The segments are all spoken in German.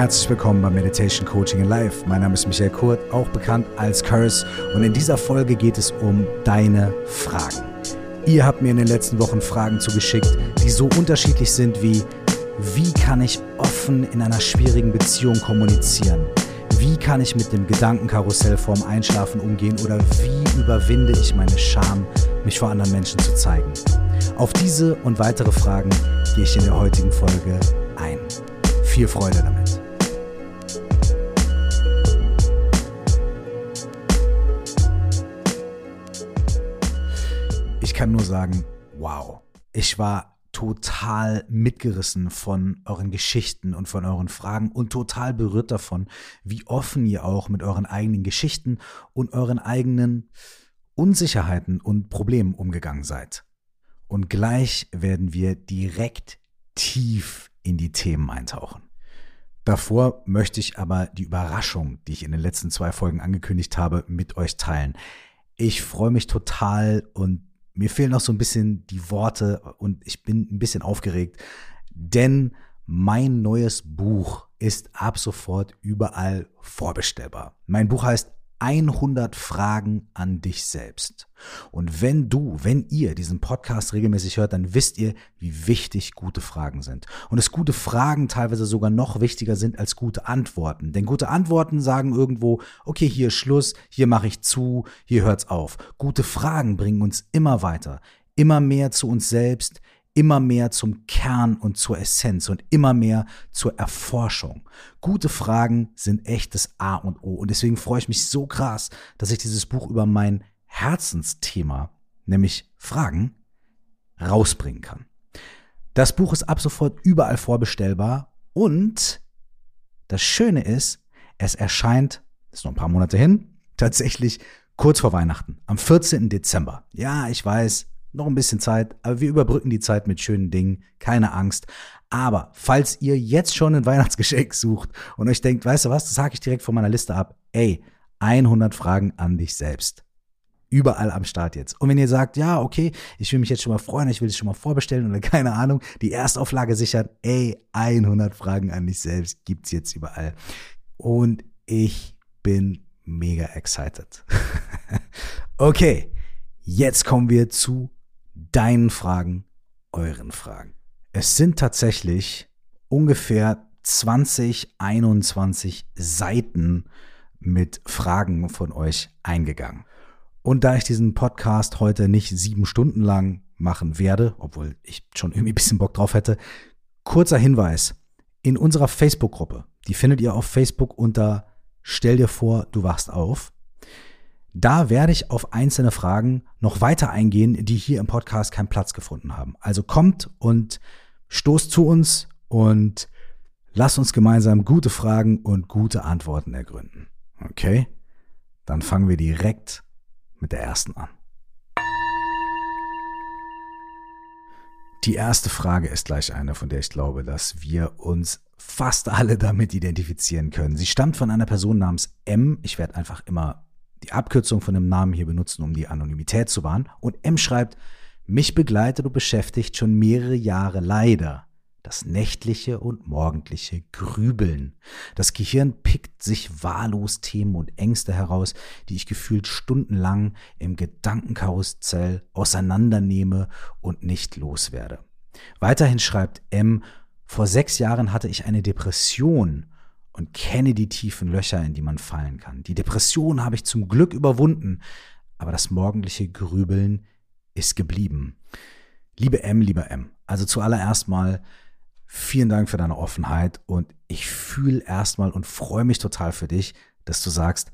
Herzlich willkommen bei Meditation Coaching in Life. Mein Name ist Michael Kurt, auch bekannt als Curse. Und in dieser Folge geht es um deine Fragen. Ihr habt mir in den letzten Wochen Fragen zugeschickt, die so unterschiedlich sind wie, wie kann ich offen in einer schwierigen Beziehung kommunizieren? Wie kann ich mit dem Gedankenkarussell vorm Einschlafen umgehen? Oder wie überwinde ich meine Scham, mich vor anderen Menschen zu zeigen? Auf diese und weitere Fragen gehe ich in der heutigen Folge ein. Viel Freude damit. Kann nur sagen, wow. Ich war total mitgerissen von euren Geschichten und von euren Fragen und total berührt davon, wie offen ihr auch mit euren eigenen Geschichten und euren eigenen Unsicherheiten und Problemen umgegangen seid. Und gleich werden wir direkt tief in die Themen eintauchen. Davor möchte ich aber die Überraschung, die ich in den letzten zwei Folgen angekündigt habe, mit euch teilen. Ich freue mich total und mir fehlen noch so ein bisschen die Worte und ich bin ein bisschen aufgeregt, denn mein neues Buch ist ab sofort überall vorbestellbar. Mein Buch heißt 100 Fragen an dich selbst. Und wenn du, wenn ihr diesen Podcast regelmäßig hört, dann wisst ihr, wie wichtig gute Fragen sind. Und dass gute Fragen teilweise sogar noch wichtiger sind als gute Antworten. Denn gute Antworten sagen irgendwo, okay, hier ist Schluss, hier mache ich zu, hier hört's auf. Gute Fragen bringen uns immer weiter, immer mehr zu uns selbst, immer mehr zum Kern und zur Essenz und immer mehr zur Erforschung. Gute Fragen sind echtes A und O. Und deswegen freue ich mich so krass, dass ich dieses Buch über mein Herzensthema, nämlich Fragen, rausbringen kann. Das Buch ist ab sofort überall vorbestellbar und das Schöne ist, es erscheint, ist noch ein paar Monate hin, tatsächlich kurz vor Weihnachten, am 14. Dezember. Ja, ich weiß, noch ein bisschen Zeit, aber wir überbrücken die Zeit mit schönen Dingen, keine Angst. Aber falls ihr jetzt schon ein Weihnachtsgeschenk sucht und euch denkt, weißt du was, das sage ich direkt von meiner Liste ab, ey, 100 Fragen an dich selbst. Überall am Start jetzt. Und wenn ihr sagt, ja, okay, ich will mich jetzt schon mal freuen, ich will es schon mal vorbestellen oder keine Ahnung, die Erstauflage sichern, ey, 100 Fragen an dich selbst gibt's jetzt überall. Und ich bin mega excited. okay, jetzt kommen wir zu deinen Fragen, euren Fragen. Es sind tatsächlich ungefähr 20, 21 Seiten mit Fragen von euch eingegangen. Und da ich diesen Podcast heute nicht sieben Stunden lang machen werde, obwohl ich schon irgendwie ein bisschen Bock drauf hätte, kurzer Hinweis. In unserer Facebook-Gruppe, die findet ihr auf Facebook unter Stell dir vor, du wachst auf. Da werde ich auf einzelne Fragen noch weiter eingehen, die hier im Podcast keinen Platz gefunden haben. Also kommt und stoßt zu uns und lasst uns gemeinsam gute Fragen und gute Antworten ergründen. Okay? Dann fangen wir direkt mit der ersten an. Die erste Frage ist gleich eine, von der ich glaube, dass wir uns fast alle damit identifizieren können. Sie stammt von einer Person namens M. Ich werde einfach immer die Abkürzung von dem Namen hier benutzen, um die Anonymität zu wahren. Und M schreibt, mich begleitet und beschäftigt schon mehrere Jahre leider das nächtliche und morgendliche Grübeln. Das Gehirn pickt sich wahllos Themen und Ängste heraus, die ich gefühlt stundenlang im Gedankenkarussell auseinandernehme und nicht loswerde. Weiterhin schreibt M, vor sechs Jahren hatte ich eine Depression und kenne die tiefen Löcher, in die man fallen kann. Die Depression habe ich zum Glück überwunden, aber das morgendliche Grübeln ist geblieben. Liebe M, lieber M, also zuallererst mal vielen Dank für deine Offenheit und ich fühle erstmal und freue mich total für dich, dass du sagst,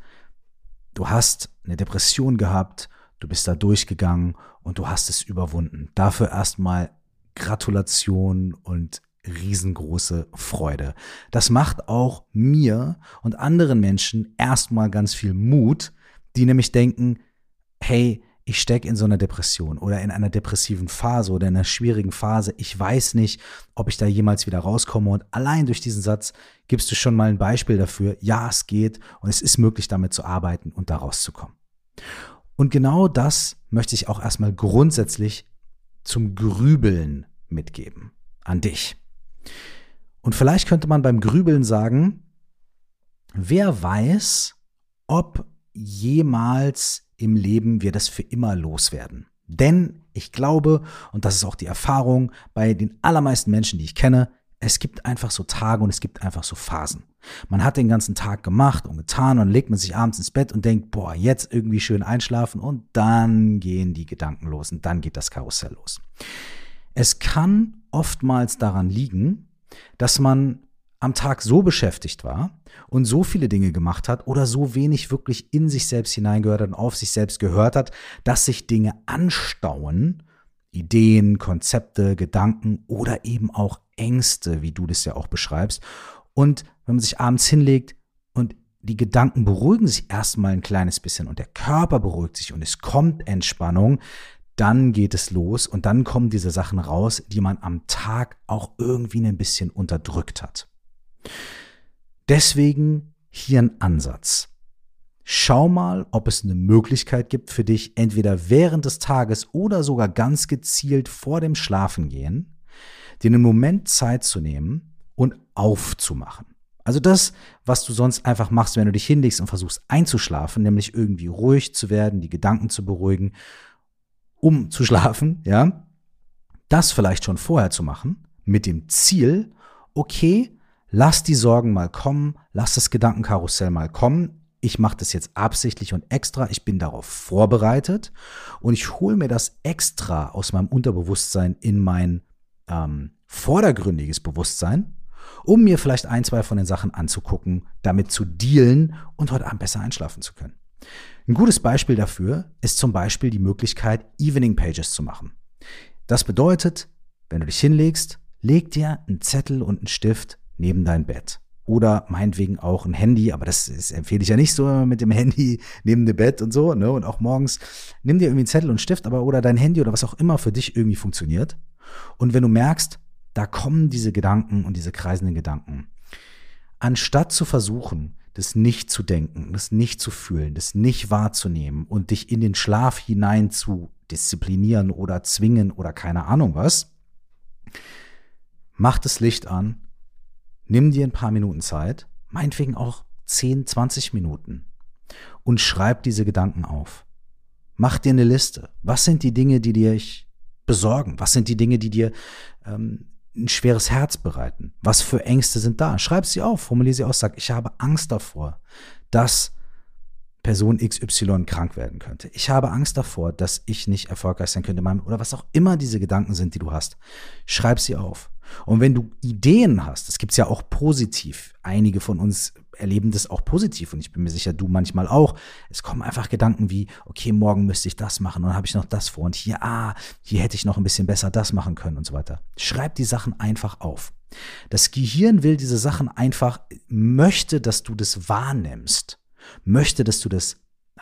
du hast eine Depression gehabt, du bist da durchgegangen und du hast es überwunden. Dafür erstmal Gratulation und riesengroße Freude. Das macht auch mir und anderen Menschen erstmal ganz viel Mut, die nämlich denken, hey, ich stecke in so einer Depression oder in einer depressiven Phase oder in einer schwierigen Phase. Ich weiß nicht, ob ich da jemals wieder rauskomme. Und allein durch diesen Satz gibst du schon mal ein Beispiel dafür. Ja, es geht und es ist möglich, damit zu arbeiten und da rauszukommen. Und genau das möchte ich auch erstmal grundsätzlich zum Grübeln mitgeben. An dich. Und vielleicht könnte man beim Grübeln sagen, wer weiß, ob jemals im Leben wir das für immer loswerden. Denn ich glaube, und das ist auch die Erfahrung bei den allermeisten Menschen, die ich kenne, es gibt einfach so Tage und es gibt einfach so Phasen. Man hat den ganzen Tag gemacht und getan und legt man sich abends ins Bett und denkt, boah, jetzt irgendwie schön einschlafen und dann gehen die Gedanken los und dann geht das Karussell los. Es kann oftmals daran liegen, dass man am Tag so beschäftigt war und so viele Dinge gemacht hat oder so wenig wirklich in sich selbst hineingehört hat und auf sich selbst gehört hat, dass sich Dinge anstauen, Ideen, Konzepte, Gedanken oder eben auch Ängste, wie du das ja auch beschreibst. Und wenn man sich abends hinlegt und die Gedanken beruhigen sich erstmal ein kleines bisschen und der Körper beruhigt sich und es kommt Entspannung, dann geht es los und dann kommen diese Sachen raus, die man am Tag auch irgendwie ein bisschen unterdrückt hat. Deswegen hier ein Ansatz. Schau mal, ob es eine Möglichkeit gibt für dich, entweder während des Tages oder sogar ganz gezielt vor dem Schlafengehen, dir einen Moment Zeit zu nehmen und aufzumachen. Also das, was du sonst einfach machst, wenn du dich hinlegst und versuchst einzuschlafen, nämlich irgendwie ruhig zu werden, die Gedanken zu beruhigen, um zu schlafen, ja, das vielleicht schon vorher zu machen, mit dem Ziel, okay, lass die Sorgen mal kommen, lass das Gedankenkarussell mal kommen. Ich mache das jetzt absichtlich und extra, ich bin darauf vorbereitet und ich hole mir das extra aus meinem Unterbewusstsein in mein ähm, vordergründiges Bewusstsein, um mir vielleicht ein, zwei von den Sachen anzugucken, damit zu dealen und heute Abend besser einschlafen zu können. Ein gutes Beispiel dafür ist zum Beispiel die Möglichkeit, Evening Pages zu machen. Das bedeutet, wenn du dich hinlegst, leg dir einen Zettel und einen Stift neben dein Bett. Oder meinetwegen auch ein Handy, aber das, das empfehle ich ja nicht so mit dem Handy neben dem Bett und so, ne? Und auch morgens, nimm dir irgendwie einen Zettel und einen Stift, aber oder dein Handy oder was auch immer für dich irgendwie funktioniert. Und wenn du merkst, da kommen diese Gedanken und diese kreisenden Gedanken, anstatt zu versuchen, das nicht zu denken, das nicht zu fühlen, das nicht wahrzunehmen und dich in den Schlaf hinein zu disziplinieren oder zwingen oder keine Ahnung was, mach das Licht an Nimm dir ein paar Minuten Zeit, meinetwegen auch 10, 20 Minuten und schreib diese Gedanken auf. Mach dir eine Liste. Was sind die Dinge, die dir besorgen? Was sind die Dinge, die dir ähm, ein schweres Herz bereiten? Was für Ängste sind da? Schreib sie auf, formulier sie aus, sag, ich habe Angst davor, dass Person XY krank werden könnte. Ich habe Angst davor, dass ich nicht erfolgreich sein könnte, oder was auch immer diese Gedanken sind, die du hast. Schreib sie auf. Und wenn du Ideen hast, das gibt's ja auch positiv. Einige von uns erleben das auch positiv und ich bin mir sicher, du manchmal auch. Es kommen einfach Gedanken wie, okay, morgen müsste ich das machen und dann habe ich noch das vor und hier, ah, hier hätte ich noch ein bisschen besser das machen können und so weiter. Schreib die Sachen einfach auf. Das Gehirn will diese Sachen einfach, möchte, dass du das wahrnimmst, möchte, dass du das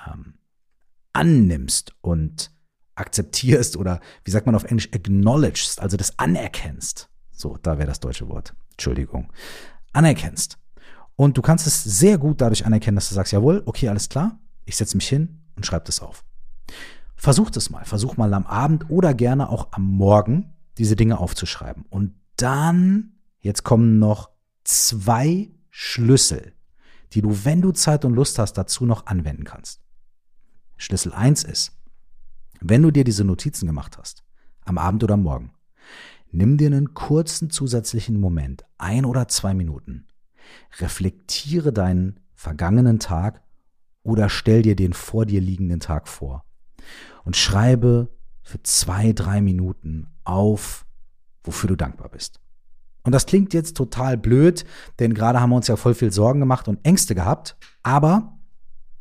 ähm, annimmst und akzeptierst oder wie sagt man auf Englisch, acknowledgest, also das anerkennst. So, da wäre das deutsche Wort. Entschuldigung. Anerkennst. Und du kannst es sehr gut dadurch anerkennen, dass du sagst, jawohl, okay, alles klar, ich setze mich hin und schreibe das auf. Versuch das mal. Versuch mal am Abend oder gerne auch am Morgen diese Dinge aufzuschreiben. Und dann, jetzt kommen noch zwei Schlüssel, die du, wenn du Zeit und Lust hast, dazu noch anwenden kannst. Schlüssel eins ist, wenn du dir diese Notizen gemacht hast, am Abend oder am Morgen, Nimm dir einen kurzen zusätzlichen Moment, ein oder zwei Minuten. Reflektiere deinen vergangenen Tag oder stell dir den vor dir liegenden Tag vor. Und schreibe für zwei, drei Minuten auf, wofür du dankbar bist. Und das klingt jetzt total blöd, denn gerade haben wir uns ja voll viel Sorgen gemacht und Ängste gehabt. Aber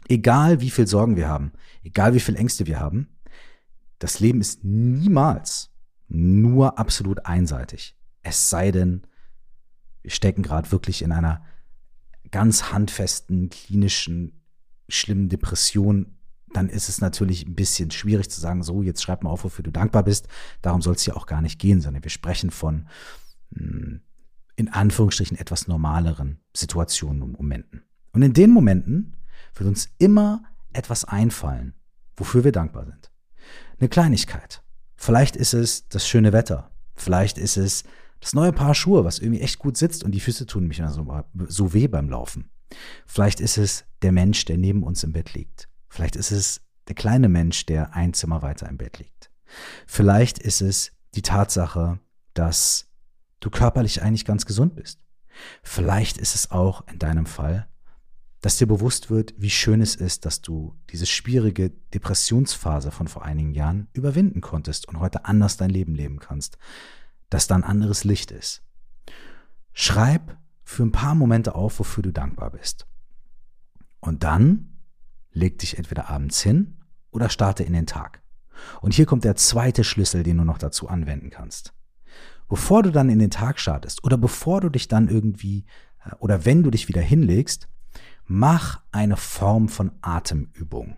egal wie viel Sorgen wir haben, egal wie viel Ängste wir haben, das Leben ist niemals nur absolut einseitig. Es sei denn, wir stecken gerade wirklich in einer ganz handfesten, klinischen, schlimmen Depression, dann ist es natürlich ein bisschen schwierig zu sagen, so, jetzt schreib mal auf, wofür du dankbar bist. Darum soll es ja auch gar nicht gehen, sondern wir sprechen von hm, in Anführungsstrichen etwas normaleren Situationen und Momenten. Und in den Momenten wird uns immer etwas einfallen, wofür wir dankbar sind. Eine Kleinigkeit, Vielleicht ist es das schöne Wetter. Vielleicht ist es Das neue Paar Schuhe, was irgendwie echt gut sitzt und die Füße tun mich so, so weh beim Laufen. Vielleicht ist es der Mensch, der neben uns im Bett liegt. Vielleicht ist es der kleine Mensch, der ein Zimmer weiter im Bett liegt. Vielleicht ist es die Tatsache, dass du körperlich eigentlich ganz gesund bist. Vielleicht ist es auch in deinem Fall, dass dir bewusst wird, wie schön es ist, dass du diese schwierige Depressionsphase von vor einigen Jahren überwinden konntest und heute anders dein Leben leben kannst, dass da ein anderes Licht ist. Schreib für ein paar Momente auf, wofür du dankbar bist. Und dann leg dich entweder abends hin oder starte in den Tag. Und hier kommt der zweite Schlüssel, den du noch dazu anwenden kannst. Bevor du dann in den Tag startest oder bevor du dich dann irgendwie äh, oder wenn du dich wieder hinlegst, mach eine Form von Atemübung.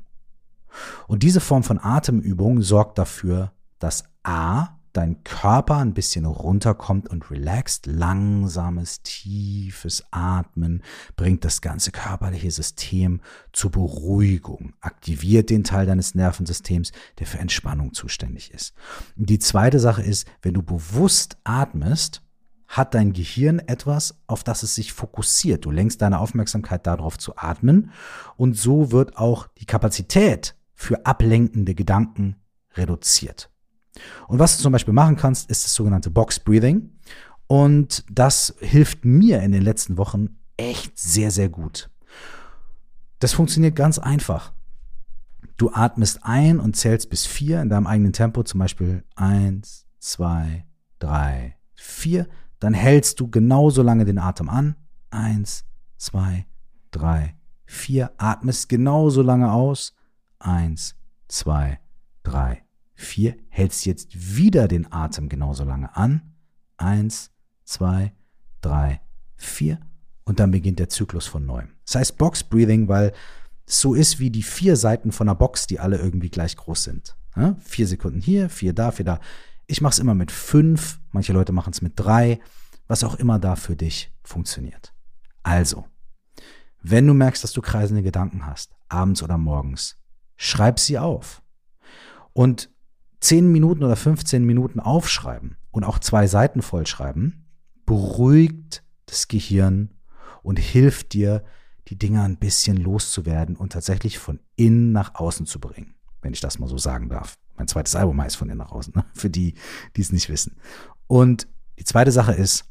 Und diese Form von Atemübung sorgt dafür, dass A, dein Körper ein bisschen runterkommt und relaxt. Langsames, tiefes Atmen bringt das ganze körperliche System zur Beruhigung, aktiviert den Teil deines Nervensystems, der für Entspannung zuständig ist. Die zweite Sache ist, wenn du bewusst atmest, hat dein Gehirn etwas, auf das es sich fokussiert. Du lenkst deine Aufmerksamkeit darauf zu atmen und so wird auch die Kapazität für ablenkende Gedanken reduziert. Und was du zum Beispiel machen kannst, ist das sogenannte Box Breathing. Und das hilft mir in den letzten Wochen echt sehr, sehr gut. Das funktioniert ganz einfach. Du atmest ein und zählst bis vier in deinem eigenen Tempo, zum Beispiel eins, zwei, drei, vier. Dann hältst du genauso lange den Atem an. Eins, zwei, drei, vier. Atmest genauso lange aus. Eins, zwei, drei, vier, hältst jetzt wieder den Atem genauso lange an. Eins, zwei, drei, vier. Und dann beginnt der Zyklus von neuem. Das heißt Box Breathing, weil es so ist wie die vier Seiten von einer Box, die alle irgendwie gleich groß sind. Ja? Vier Sekunden hier, vier da, vier da. Ich mache es immer mit fünf, manche Leute machen es mit drei, was auch immer da für dich funktioniert. Also, wenn du merkst, dass du kreisende Gedanken hast, abends oder morgens, schreib sie auf. Und 10 Minuten oder 15 Minuten aufschreiben und auch zwei Seiten vollschreiben, beruhigt das Gehirn und hilft dir, die Dinge ein bisschen loszuwerden und tatsächlich von innen nach außen zu bringen, wenn ich das mal so sagen darf. Mein zweites Album heißt von innen nach außen, ne? für die, die es nicht wissen. Und die zweite Sache ist,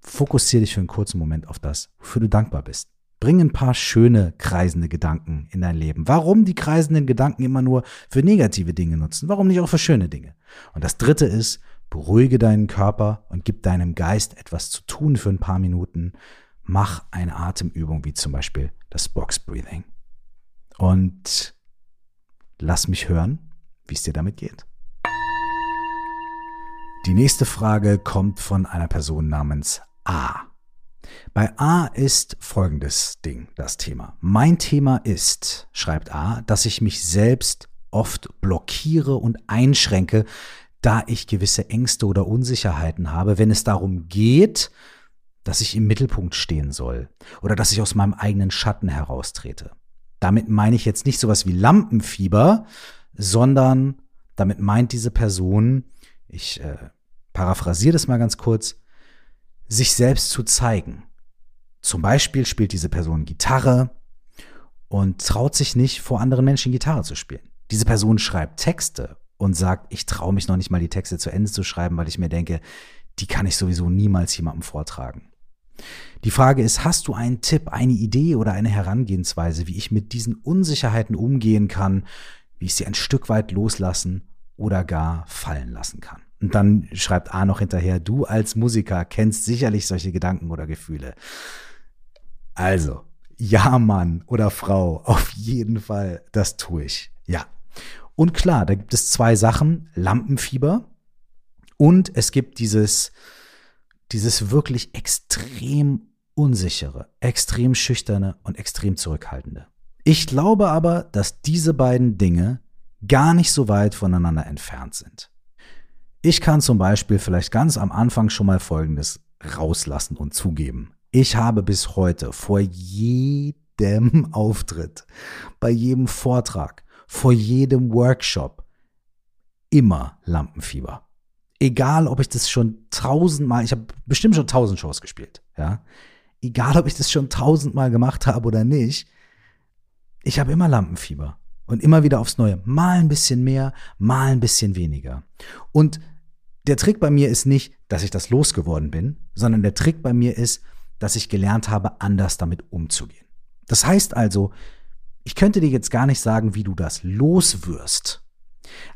fokussiere dich für einen kurzen Moment auf das, wofür du dankbar bist. Bring ein paar schöne kreisende Gedanken in dein Leben. Warum die kreisenden Gedanken immer nur für negative Dinge nutzen? Warum nicht auch für schöne Dinge? Und das dritte ist, beruhige deinen Körper und gib deinem Geist etwas zu tun für ein paar Minuten. Mach eine Atemübung wie zum Beispiel das Box Breathing. Und lass mich hören, wie es dir damit geht. Die nächste Frage kommt von einer Person namens A. Bei A ist folgendes Ding das Thema. Mein Thema ist, schreibt A, dass ich mich selbst oft blockiere und einschränke, da ich gewisse Ängste oder Unsicherheiten habe, wenn es darum geht, dass ich im Mittelpunkt stehen soll oder dass ich aus meinem eigenen Schatten heraustrete. Damit meine ich jetzt nicht sowas wie Lampenfieber, sondern damit meint diese Person, ich äh, paraphrasiere das mal ganz kurz, sich selbst zu zeigen. Zum Beispiel spielt diese Person Gitarre und traut sich nicht, vor anderen Menschen Gitarre zu spielen. Diese Person schreibt Texte und sagt, ich traue mich noch nicht mal die Texte zu Ende zu schreiben, weil ich mir denke, die kann ich sowieso niemals jemandem vortragen. Die Frage ist, hast du einen Tipp, eine Idee oder eine Herangehensweise, wie ich mit diesen Unsicherheiten umgehen kann, wie ich sie ein Stück weit loslassen oder gar fallen lassen kann? Und dann schreibt A noch hinterher, du als Musiker kennst sicherlich solche Gedanken oder Gefühle. Also, ja, Mann oder Frau, auf jeden Fall, das tue ich. Ja. Und klar, da gibt es zwei Sachen, Lampenfieber und es gibt dieses, dieses wirklich extrem unsichere, extrem schüchterne und extrem zurückhaltende. Ich glaube aber, dass diese beiden Dinge gar nicht so weit voneinander entfernt sind. Ich kann zum Beispiel vielleicht ganz am Anfang schon mal Folgendes rauslassen und zugeben. Ich habe bis heute vor jedem Auftritt, bei jedem Vortrag, vor jedem Workshop immer Lampenfieber. Egal, ob ich das schon tausendmal, ich habe bestimmt schon tausend Shows gespielt, ja. Egal, ob ich das schon tausendmal gemacht habe oder nicht, ich habe immer Lampenfieber. Und immer wieder aufs Neue. Mal ein bisschen mehr, mal ein bisschen weniger. Und der Trick bei mir ist nicht, dass ich das losgeworden bin, sondern der Trick bei mir ist, dass ich gelernt habe, anders damit umzugehen. Das heißt also, ich könnte dir jetzt gar nicht sagen, wie du das loswirst.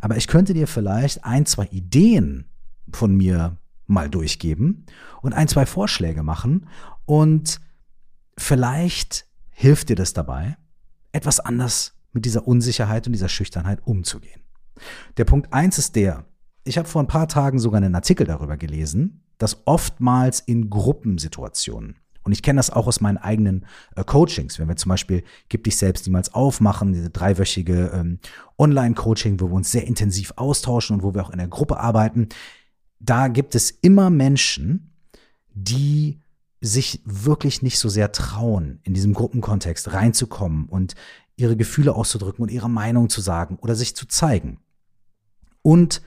Aber ich könnte dir vielleicht ein, zwei Ideen von mir mal durchgeben und ein, zwei Vorschläge machen und vielleicht hilft dir das dabei, etwas anders mit dieser Unsicherheit und dieser Schüchternheit umzugehen. Der Punkt eins ist der, ich habe vor ein paar Tagen sogar einen Artikel darüber gelesen, dass oftmals in Gruppensituationen, und ich kenne das auch aus meinen eigenen äh, Coachings, wenn wir zum Beispiel Gib dich selbst niemals aufmachen, diese dreiwöchige ähm, Online-Coaching, wo wir uns sehr intensiv austauschen und wo wir auch in der Gruppe arbeiten, da gibt es immer Menschen, die sich wirklich nicht so sehr trauen, in diesem Gruppenkontext reinzukommen und ihre Gefühle auszudrücken und ihre Meinung zu sagen oder sich zu zeigen. Und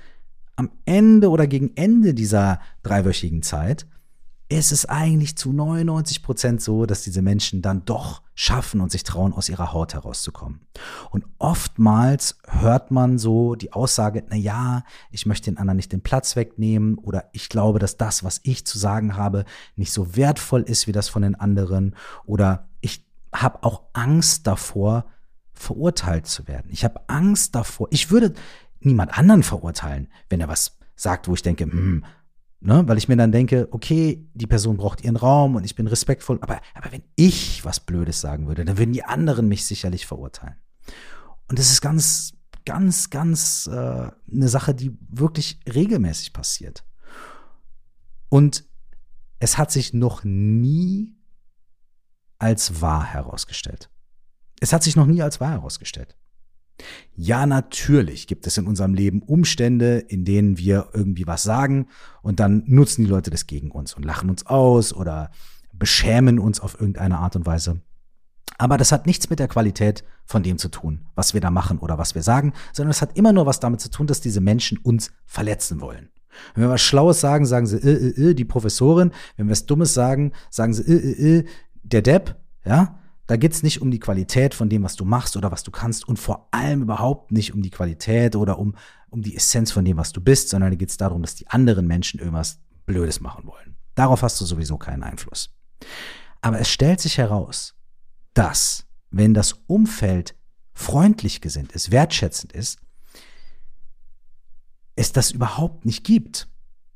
am Ende oder gegen Ende dieser dreiwöchigen Zeit ist es eigentlich zu 99 Prozent so, dass diese Menschen dann doch schaffen und sich trauen, aus ihrer Haut herauszukommen. Und oftmals hört man so die Aussage, na ja, ich möchte den anderen nicht den Platz wegnehmen oder ich glaube, dass das, was ich zu sagen habe, nicht so wertvoll ist wie das von den anderen oder ich habe auch Angst davor, verurteilt zu werden. Ich habe Angst davor. Ich würde niemand anderen verurteilen, wenn er was sagt, wo ich denke, hm, Ne? Weil ich mir dann denke, okay, die Person braucht ihren Raum und ich bin respektvoll, aber, aber wenn ich was Blödes sagen würde, dann würden die anderen mich sicherlich verurteilen. Und das ist ganz, ganz, ganz äh, eine Sache, die wirklich regelmäßig passiert. Und es hat sich noch nie als wahr herausgestellt. Es hat sich noch nie als wahr herausgestellt. Ja, natürlich gibt es in unserem Leben Umstände, in denen wir irgendwie was sagen und dann nutzen die Leute das gegen uns und lachen uns aus oder beschämen uns auf irgendeine Art und Weise. Aber das hat nichts mit der Qualität von dem zu tun, was wir da machen oder was wir sagen, sondern es hat immer nur was damit zu tun, dass diese Menschen uns verletzen wollen. Wenn wir was Schlaues sagen, sagen sie, äh, äh, äh, die Professorin. Wenn wir was Dummes sagen, sagen sie, äh, äh, äh, der Depp, ja. Da geht es nicht um die Qualität von dem, was du machst oder was du kannst und vor allem überhaupt nicht um die Qualität oder um, um die Essenz von dem, was du bist, sondern da geht es darum, dass die anderen Menschen irgendwas Blödes machen wollen. Darauf hast du sowieso keinen Einfluss. Aber es stellt sich heraus, dass, wenn das Umfeld freundlich gesinnt ist, wertschätzend ist, es das überhaupt nicht gibt.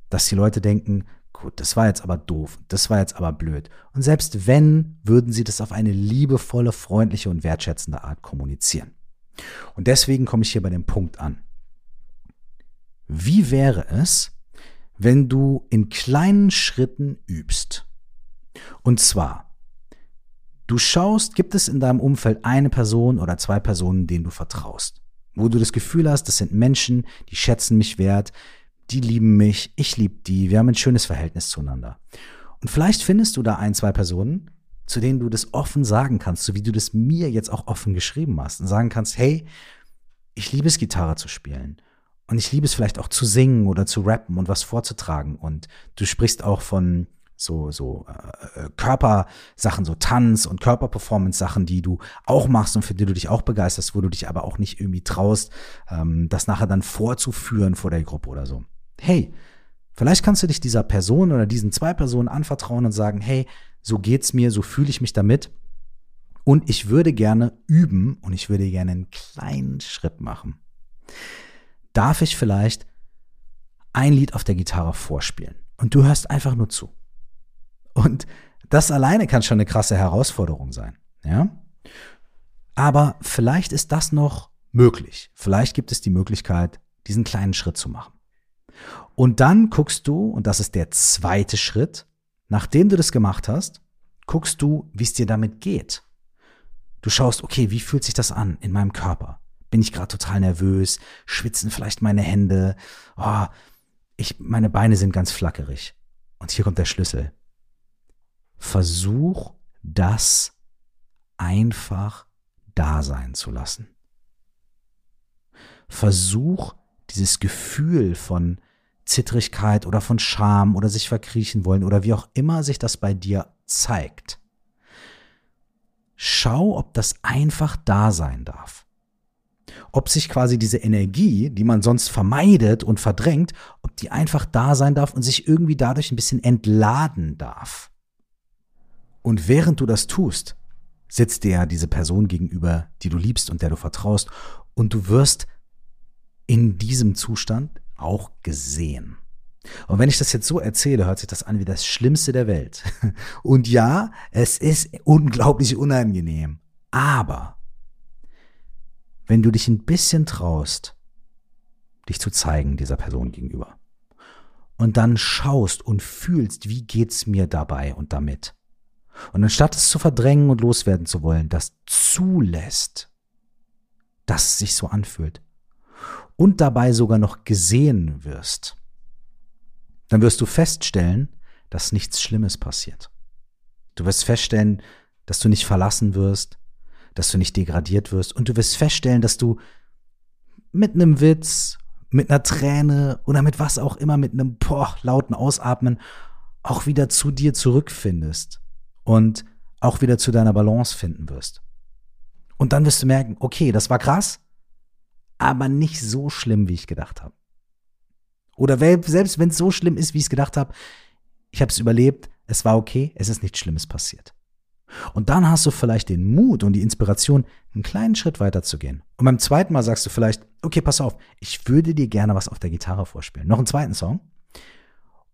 Dass die Leute denken, gut, das war jetzt aber doof, das war jetzt aber blöd. Und selbst wenn, würden sie das auf eine liebevolle, freundliche und wertschätzende Art kommunizieren. Und deswegen komme ich hier bei dem Punkt an. Wie wäre es, wenn du in kleinen Schritten übst? Und zwar, du schaust, gibt es in deinem Umfeld eine Person oder zwei Personen, denen du vertraust? Wo du das Gefühl hast, das sind Menschen, die schätzen mich wert, die lieben mich, ich liebe die, wir haben ein schönes Verhältnis zueinander. Und vielleicht findest du da ein, zwei Personen, zu denen du das offen sagen kannst, so wie du das mir jetzt auch offen geschrieben hast und sagen kannst, hey, ich liebe es, Gitarre zu spielen. Und ich liebe es vielleicht auch zu singen oder zu rappen und was vorzutragen. Und du sprichst auch von so, so äh, äh Körpersachen, so Tanz und Körperperformance-Sachen, die du auch machst und für die du dich auch begeisterst, wo du dich aber auch nicht irgendwie traust, ähm, das nachher dann vorzuführen vor der Gruppe oder so hey, vielleicht kannst du dich dieser Person oder diesen zwei Personen anvertrauen und sagen, hey, so geht's mir, so fühle ich mich damit. Und ich würde gerne üben und ich würde gerne einen kleinen Schritt machen. Darf ich vielleicht ein Lied auf der Gitarre vorspielen? Und du hörst einfach nur zu. Und das alleine kann schon eine krasse Herausforderung sein, ja? Aber vielleicht ist das noch möglich. Vielleicht gibt es die Möglichkeit, diesen kleinen Schritt zu machen. Und dann guckst du, und das ist der zweite Schritt, nachdem du das gemacht hast, guckst du, wie es dir damit geht. Du schaust, okay, wie fühlt sich das an in meinem Körper? Bin ich gerade total nervös? Schwitzen vielleicht meine Hände? Oh, ich, meine Beine sind ganz flackerig. Und hier kommt der Schlüssel. Versuch, das einfach da sein zu lassen. Versuch, dieses Gefühl von Zittrigkeit oder von Scham oder sich verkriechen wollen oder wie auch immer sich das bei dir zeigt. Schau, ob das einfach da sein darf. Ob sich quasi diese Energie, die man sonst vermeidet und verdrängt, ob die einfach da sein darf und sich irgendwie dadurch ein bisschen entladen darf. Und während du das tust, sitzt dir ja diese Person gegenüber, die du liebst und der du vertraust, und du wirst in diesem Zustand auch gesehen. Und wenn ich das jetzt so erzähle, hört sich das an wie das Schlimmste der Welt. Und ja, es ist unglaublich unangenehm. Aber wenn du dich ein bisschen traust, dich zu zeigen dieser Person gegenüber, und dann schaust und fühlst, wie geht's mir dabei und damit, und anstatt es zu verdrängen und loswerden zu wollen, das zulässt, dass es sich so anfühlt und dabei sogar noch gesehen wirst, dann wirst du feststellen, dass nichts Schlimmes passiert. Du wirst feststellen, dass du nicht verlassen wirst, dass du nicht degradiert wirst und du wirst feststellen, dass du mit einem Witz, mit einer Träne oder mit was auch immer, mit einem boah, lauten Ausatmen auch wieder zu dir zurückfindest und auch wieder zu deiner Balance finden wirst. Und dann wirst du merken, okay, das war krass, aber nicht so schlimm, wie ich gedacht habe. Oder selbst wenn es so schlimm ist, wie ich es gedacht habe, ich habe es überlebt, es war okay, es ist nichts Schlimmes passiert. Und dann hast du vielleicht den Mut und die Inspiration, einen kleinen Schritt weiter zu gehen. Und beim zweiten Mal sagst du vielleicht, okay, pass auf, ich würde dir gerne was auf der Gitarre vorspielen. Noch einen zweiten Song.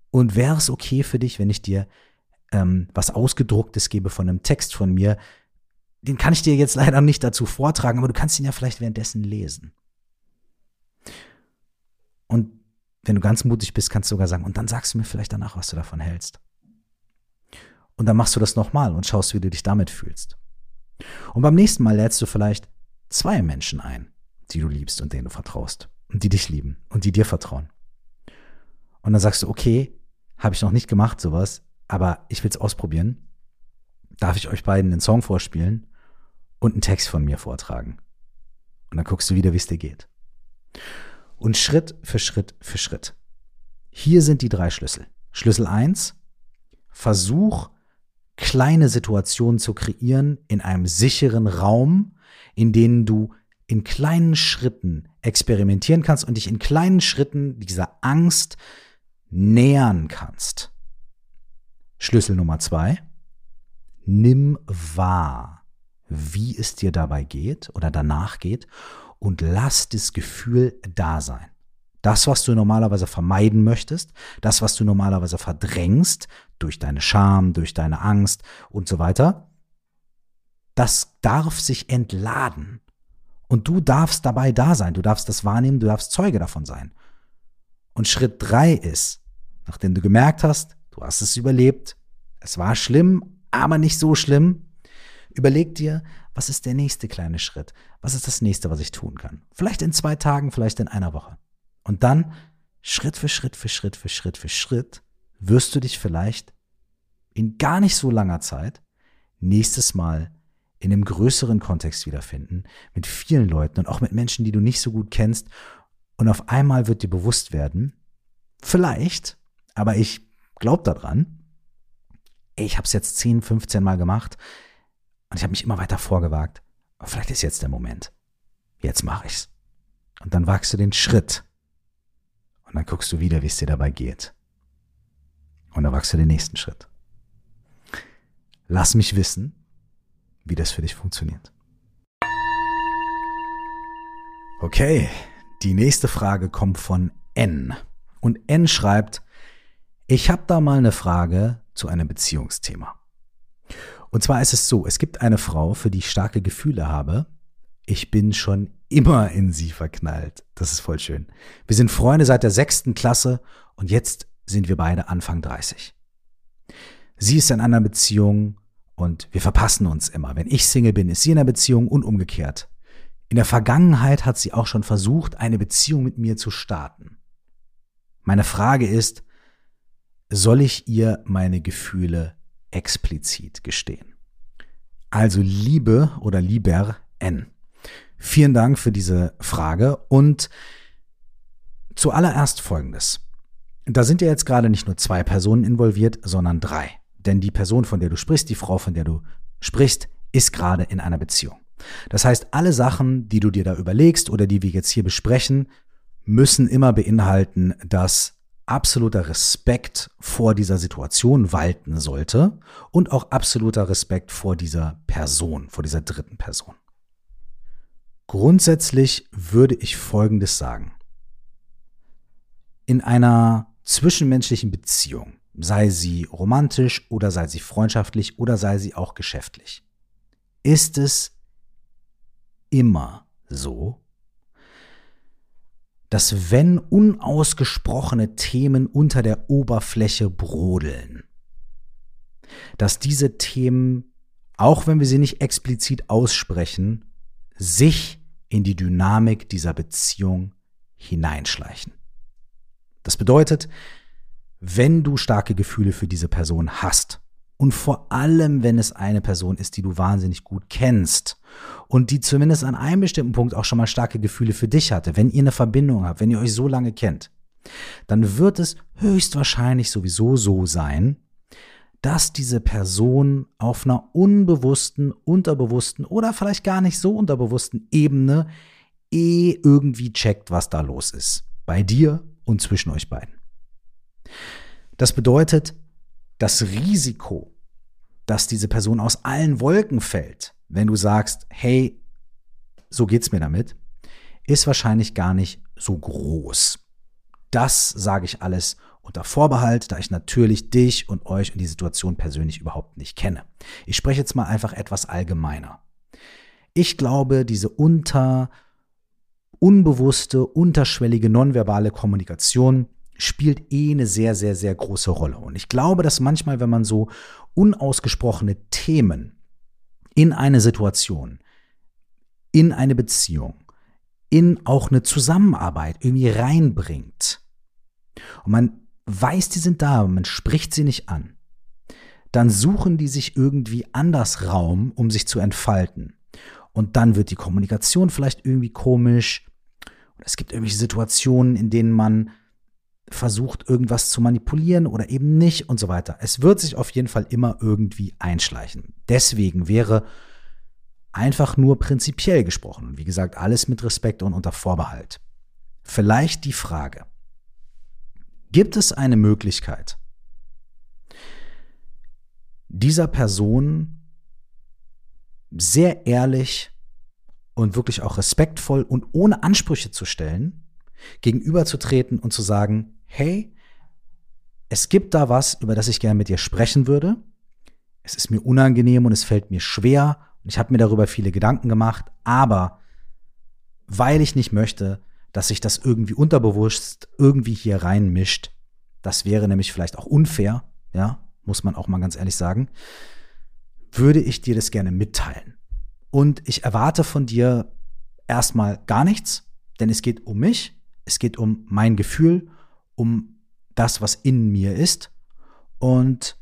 Und wäre es okay für dich, wenn ich dir ähm, was Ausgedrucktes gebe von einem Text von mir? Den kann ich dir jetzt leider nicht dazu vortragen, aber du kannst ihn ja vielleicht währenddessen lesen. Und wenn du ganz mutig bist, kannst du sogar sagen, und dann sagst du mir vielleicht danach, was du davon hältst. Und dann machst du das nochmal und schaust, wie du dich damit fühlst. Und beim nächsten Mal lädst du vielleicht zwei Menschen ein, die du liebst und denen du vertraust und die dich lieben und die dir vertrauen. Und dann sagst du, okay, habe ich noch nicht gemacht sowas, aber ich will es ausprobieren. Darf ich euch beiden einen Song vorspielen und einen Text von mir vortragen? Und dann guckst du wieder, wie es dir geht. Und Schritt für Schritt für Schritt. Hier sind die drei Schlüssel. Schlüssel eins: Versuch, kleine Situationen zu kreieren in einem sicheren Raum, in denen du in kleinen Schritten experimentieren kannst und dich in kleinen Schritten dieser Angst nähern kannst. Schlüssel Nummer zwei. Nimm wahr, wie es dir dabei geht oder danach geht und lass das Gefühl da sein. Das, was du normalerweise vermeiden möchtest, das, was du normalerweise verdrängst, durch deine Scham, durch deine Angst und so weiter, das darf sich entladen. Und du darfst dabei da sein, du darfst das wahrnehmen, du darfst Zeuge davon sein. Und Schritt drei ist, nachdem du gemerkt hast, du hast es überlebt, es war schlimm, aber nicht so schlimm, überleg dir, was ist der nächste kleine Schritt? Was ist das nächste, was ich tun kann? Vielleicht in zwei Tagen, vielleicht in einer Woche. Und dann Schritt für Schritt für Schritt für Schritt für Schritt wirst du dich vielleicht in gar nicht so langer Zeit nächstes Mal in einem größeren Kontext wiederfinden, mit vielen Leuten und auch mit Menschen, die du nicht so gut kennst. Und auf einmal wird dir bewusst werden, vielleicht, aber ich glaube daran, ich habe es jetzt 10, 15 Mal gemacht, und ich habe mich immer weiter vorgewagt. Aber vielleicht ist jetzt der Moment. Jetzt mache ich's. Und dann wagst du den Schritt. Und dann guckst du wieder, wie es dir dabei geht. Und dann wagst du den nächsten Schritt. Lass mich wissen, wie das für dich funktioniert. Okay, die nächste Frage kommt von N. Und N schreibt, ich habe da mal eine Frage zu einem Beziehungsthema. Und zwar ist es so, es gibt eine Frau, für die ich starke Gefühle habe. Ich bin schon immer in sie verknallt. Das ist voll schön. Wir sind Freunde seit der sechsten Klasse und jetzt sind wir beide Anfang 30. Sie ist in einer Beziehung und wir verpassen uns immer. Wenn ich Single bin, ist sie in einer Beziehung und umgekehrt. In der Vergangenheit hat sie auch schon versucht, eine Beziehung mit mir zu starten. Meine Frage ist, soll ich ihr meine Gefühle explizit gestehen. Also Liebe oder lieber N. Vielen Dank für diese Frage und zuallererst Folgendes. da sind ja jetzt gerade nicht nur zwei Personen involviert, sondern drei. Denn die Person, von der du sprichst, die Frau, von der du sprichst, ist gerade in einer Beziehung. Das heißt, alle Sachen, die du dir da überlegst oder die wir jetzt hier besprechen, müssen immer beinhalten, dass absoluter Respekt vor dieser Situation walten sollte und auch absoluter Respekt vor dieser Person, vor dieser dritten Person. Grundsätzlich würde ich Folgendes sagen. In einer zwischenmenschlichen Beziehung, sei sie romantisch oder sei sie freundschaftlich oder sei sie auch geschäftlich, ist es immer so, dass wenn unausgesprochene Themen unter der Oberfläche brodeln, dass diese Themen, auch wenn wir sie nicht explizit aussprechen, sich in die Dynamik dieser Beziehung hineinschleichen. Das bedeutet, wenn du starke Gefühle für diese Person hast und vor allem, wenn es eine Person ist, die du wahnsinnig gut kennst und die zumindest an einem bestimmten Punkt auch schon mal starke Gefühle für dich hatte, wenn ihr eine Verbindung habt, wenn ihr euch so lange kennt, dann wird es höchstwahrscheinlich sowieso so sein, dass diese Person auf einer unbewussten, unterbewussten oder vielleicht gar nicht so unterbewussten Ebene eh irgendwie checkt, was da los ist. Bei dir und zwischen euch beiden. Das bedeutet, das Risiko, dass diese Person aus allen Wolken fällt, wenn du sagst, hey, so geht's mir damit, ist wahrscheinlich gar nicht so groß. Das sage ich alles unter Vorbehalt, da ich natürlich dich und euch und die Situation persönlich überhaupt nicht kenne. Ich spreche jetzt mal einfach etwas allgemeiner. Ich glaube, diese unter unbewusste, unterschwellige nonverbale Kommunikation spielt eh eine sehr, sehr, sehr große Rolle. Und ich glaube, dass manchmal, wenn man so unausgesprochene Themen in eine Situation, in eine Beziehung, in auch eine Zusammenarbeit irgendwie reinbringt und man weiß, die sind da, aber man spricht sie nicht an, dann suchen die sich irgendwie anders Raum, um sich zu entfalten. Und dann wird die Kommunikation vielleicht irgendwie komisch. es gibt irgendwelche Situationen, in denen man versucht, irgendwas zu manipulieren oder eben nicht und so weiter. Es wird sich auf jeden Fall immer irgendwie einschleichen. Deswegen wäre einfach nur prinzipiell gesprochen, wie gesagt, alles mit Respekt und unter Vorbehalt. Vielleicht die Frage, Gibt es eine Möglichkeit, dieser Person sehr ehrlich und wirklich auch respektvoll und ohne Ansprüche zu stellen, gegenüberzutreten und zu sagen, hey, es gibt da was, über das ich gerne mit dir sprechen würde. Es ist mir unangenehm und es fällt mir schwer und ich habe mir darüber viele Gedanken gemacht, aber weil ich nicht möchte, dass sich das irgendwie unterbewusst irgendwie hier reinmischt. Das wäre nämlich vielleicht auch unfair, ja, muss man auch mal ganz ehrlich sagen. Würde ich dir das gerne mitteilen. Und ich erwarte von dir erstmal gar nichts, denn es geht um mich, es geht um mein Gefühl, um das, was in mir ist. Und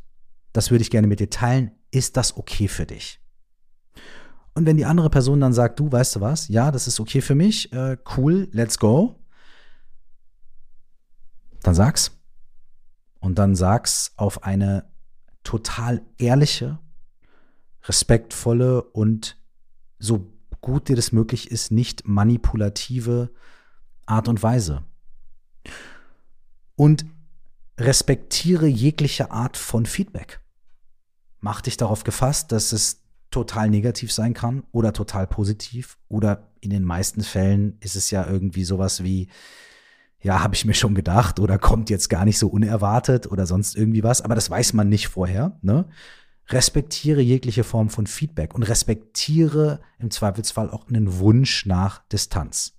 das würde ich gerne mit dir teilen. Ist das okay für dich? Und wenn die andere Person dann sagt, du, weißt du was, ja, das ist okay für mich, äh, cool, let's go, dann sag's. Und dann sag's auf eine total ehrliche, respektvolle und so gut dir das möglich ist, nicht manipulative Art und Weise. Und respektiere jegliche Art von Feedback. Mach dich darauf gefasst, dass es total negativ sein kann oder total positiv. Oder in den meisten Fällen ist es ja irgendwie sowas wie, ja, habe ich mir schon gedacht oder kommt jetzt gar nicht so unerwartet oder sonst irgendwie was. Aber das weiß man nicht vorher. Ne? Respektiere jegliche Form von Feedback und respektiere im Zweifelsfall auch einen Wunsch nach Distanz.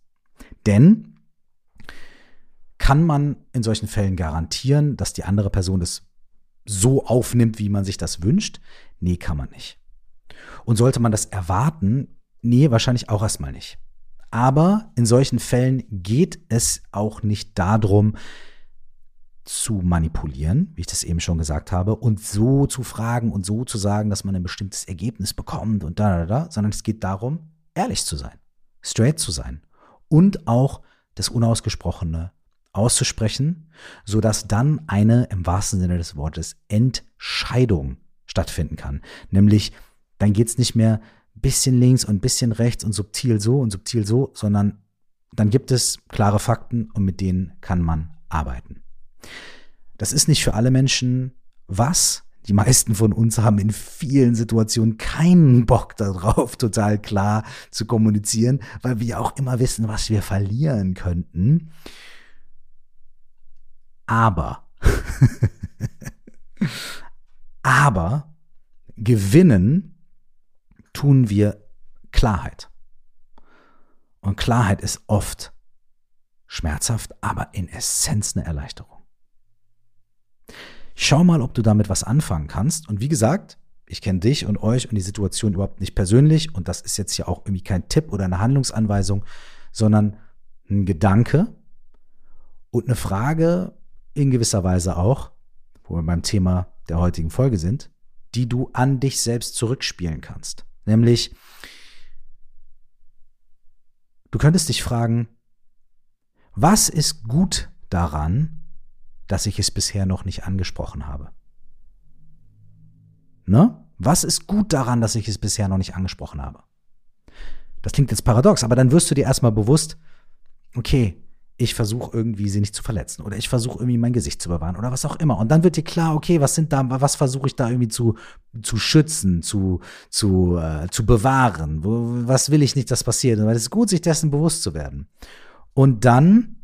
Denn kann man in solchen Fällen garantieren, dass die andere Person es so aufnimmt, wie man sich das wünscht? Nee, kann man nicht. Und sollte man das erwarten? Nee, wahrscheinlich auch erstmal nicht. Aber in solchen Fällen geht es auch nicht darum, zu manipulieren, wie ich das eben schon gesagt habe, und so zu fragen und so zu sagen, dass man ein bestimmtes Ergebnis bekommt und da, da, da, sondern es geht darum, ehrlich zu sein, straight zu sein und auch das Unausgesprochene auszusprechen, sodass dann eine im wahrsten Sinne des Wortes Entscheidung stattfinden kann. Nämlich, dann geht es nicht mehr bisschen links und bisschen rechts und subtil so und subtil so, sondern dann gibt es klare Fakten und mit denen kann man arbeiten. Das ist nicht für alle Menschen was. Die meisten von uns haben in vielen Situationen keinen Bock darauf, total klar zu kommunizieren, weil wir auch immer wissen, was wir verlieren könnten. Aber, aber gewinnen tun wir Klarheit. Und Klarheit ist oft schmerzhaft, aber in Essenz eine Erleichterung. Schau mal, ob du damit was anfangen kannst. Und wie gesagt, ich kenne dich und euch und die Situation überhaupt nicht persönlich. Und das ist jetzt hier auch irgendwie kein Tipp oder eine Handlungsanweisung, sondern ein Gedanke und eine Frage in gewisser Weise auch, wo wir beim Thema der heutigen Folge sind, die du an dich selbst zurückspielen kannst. Nämlich, du könntest dich fragen, was ist gut daran, dass ich es bisher noch nicht angesprochen habe? Ne? Was ist gut daran, dass ich es bisher noch nicht angesprochen habe? Das klingt jetzt paradox, aber dann wirst du dir erstmal bewusst, okay, ich versuche irgendwie sie nicht zu verletzen oder ich versuche irgendwie mein Gesicht zu bewahren oder was auch immer. Und dann wird dir klar, okay, was sind da, was versuche ich da irgendwie zu, zu schützen, zu, zu, äh, zu bewahren? Was will ich nicht, dass passiert? Weil es ist gut, sich dessen bewusst zu werden. Und dann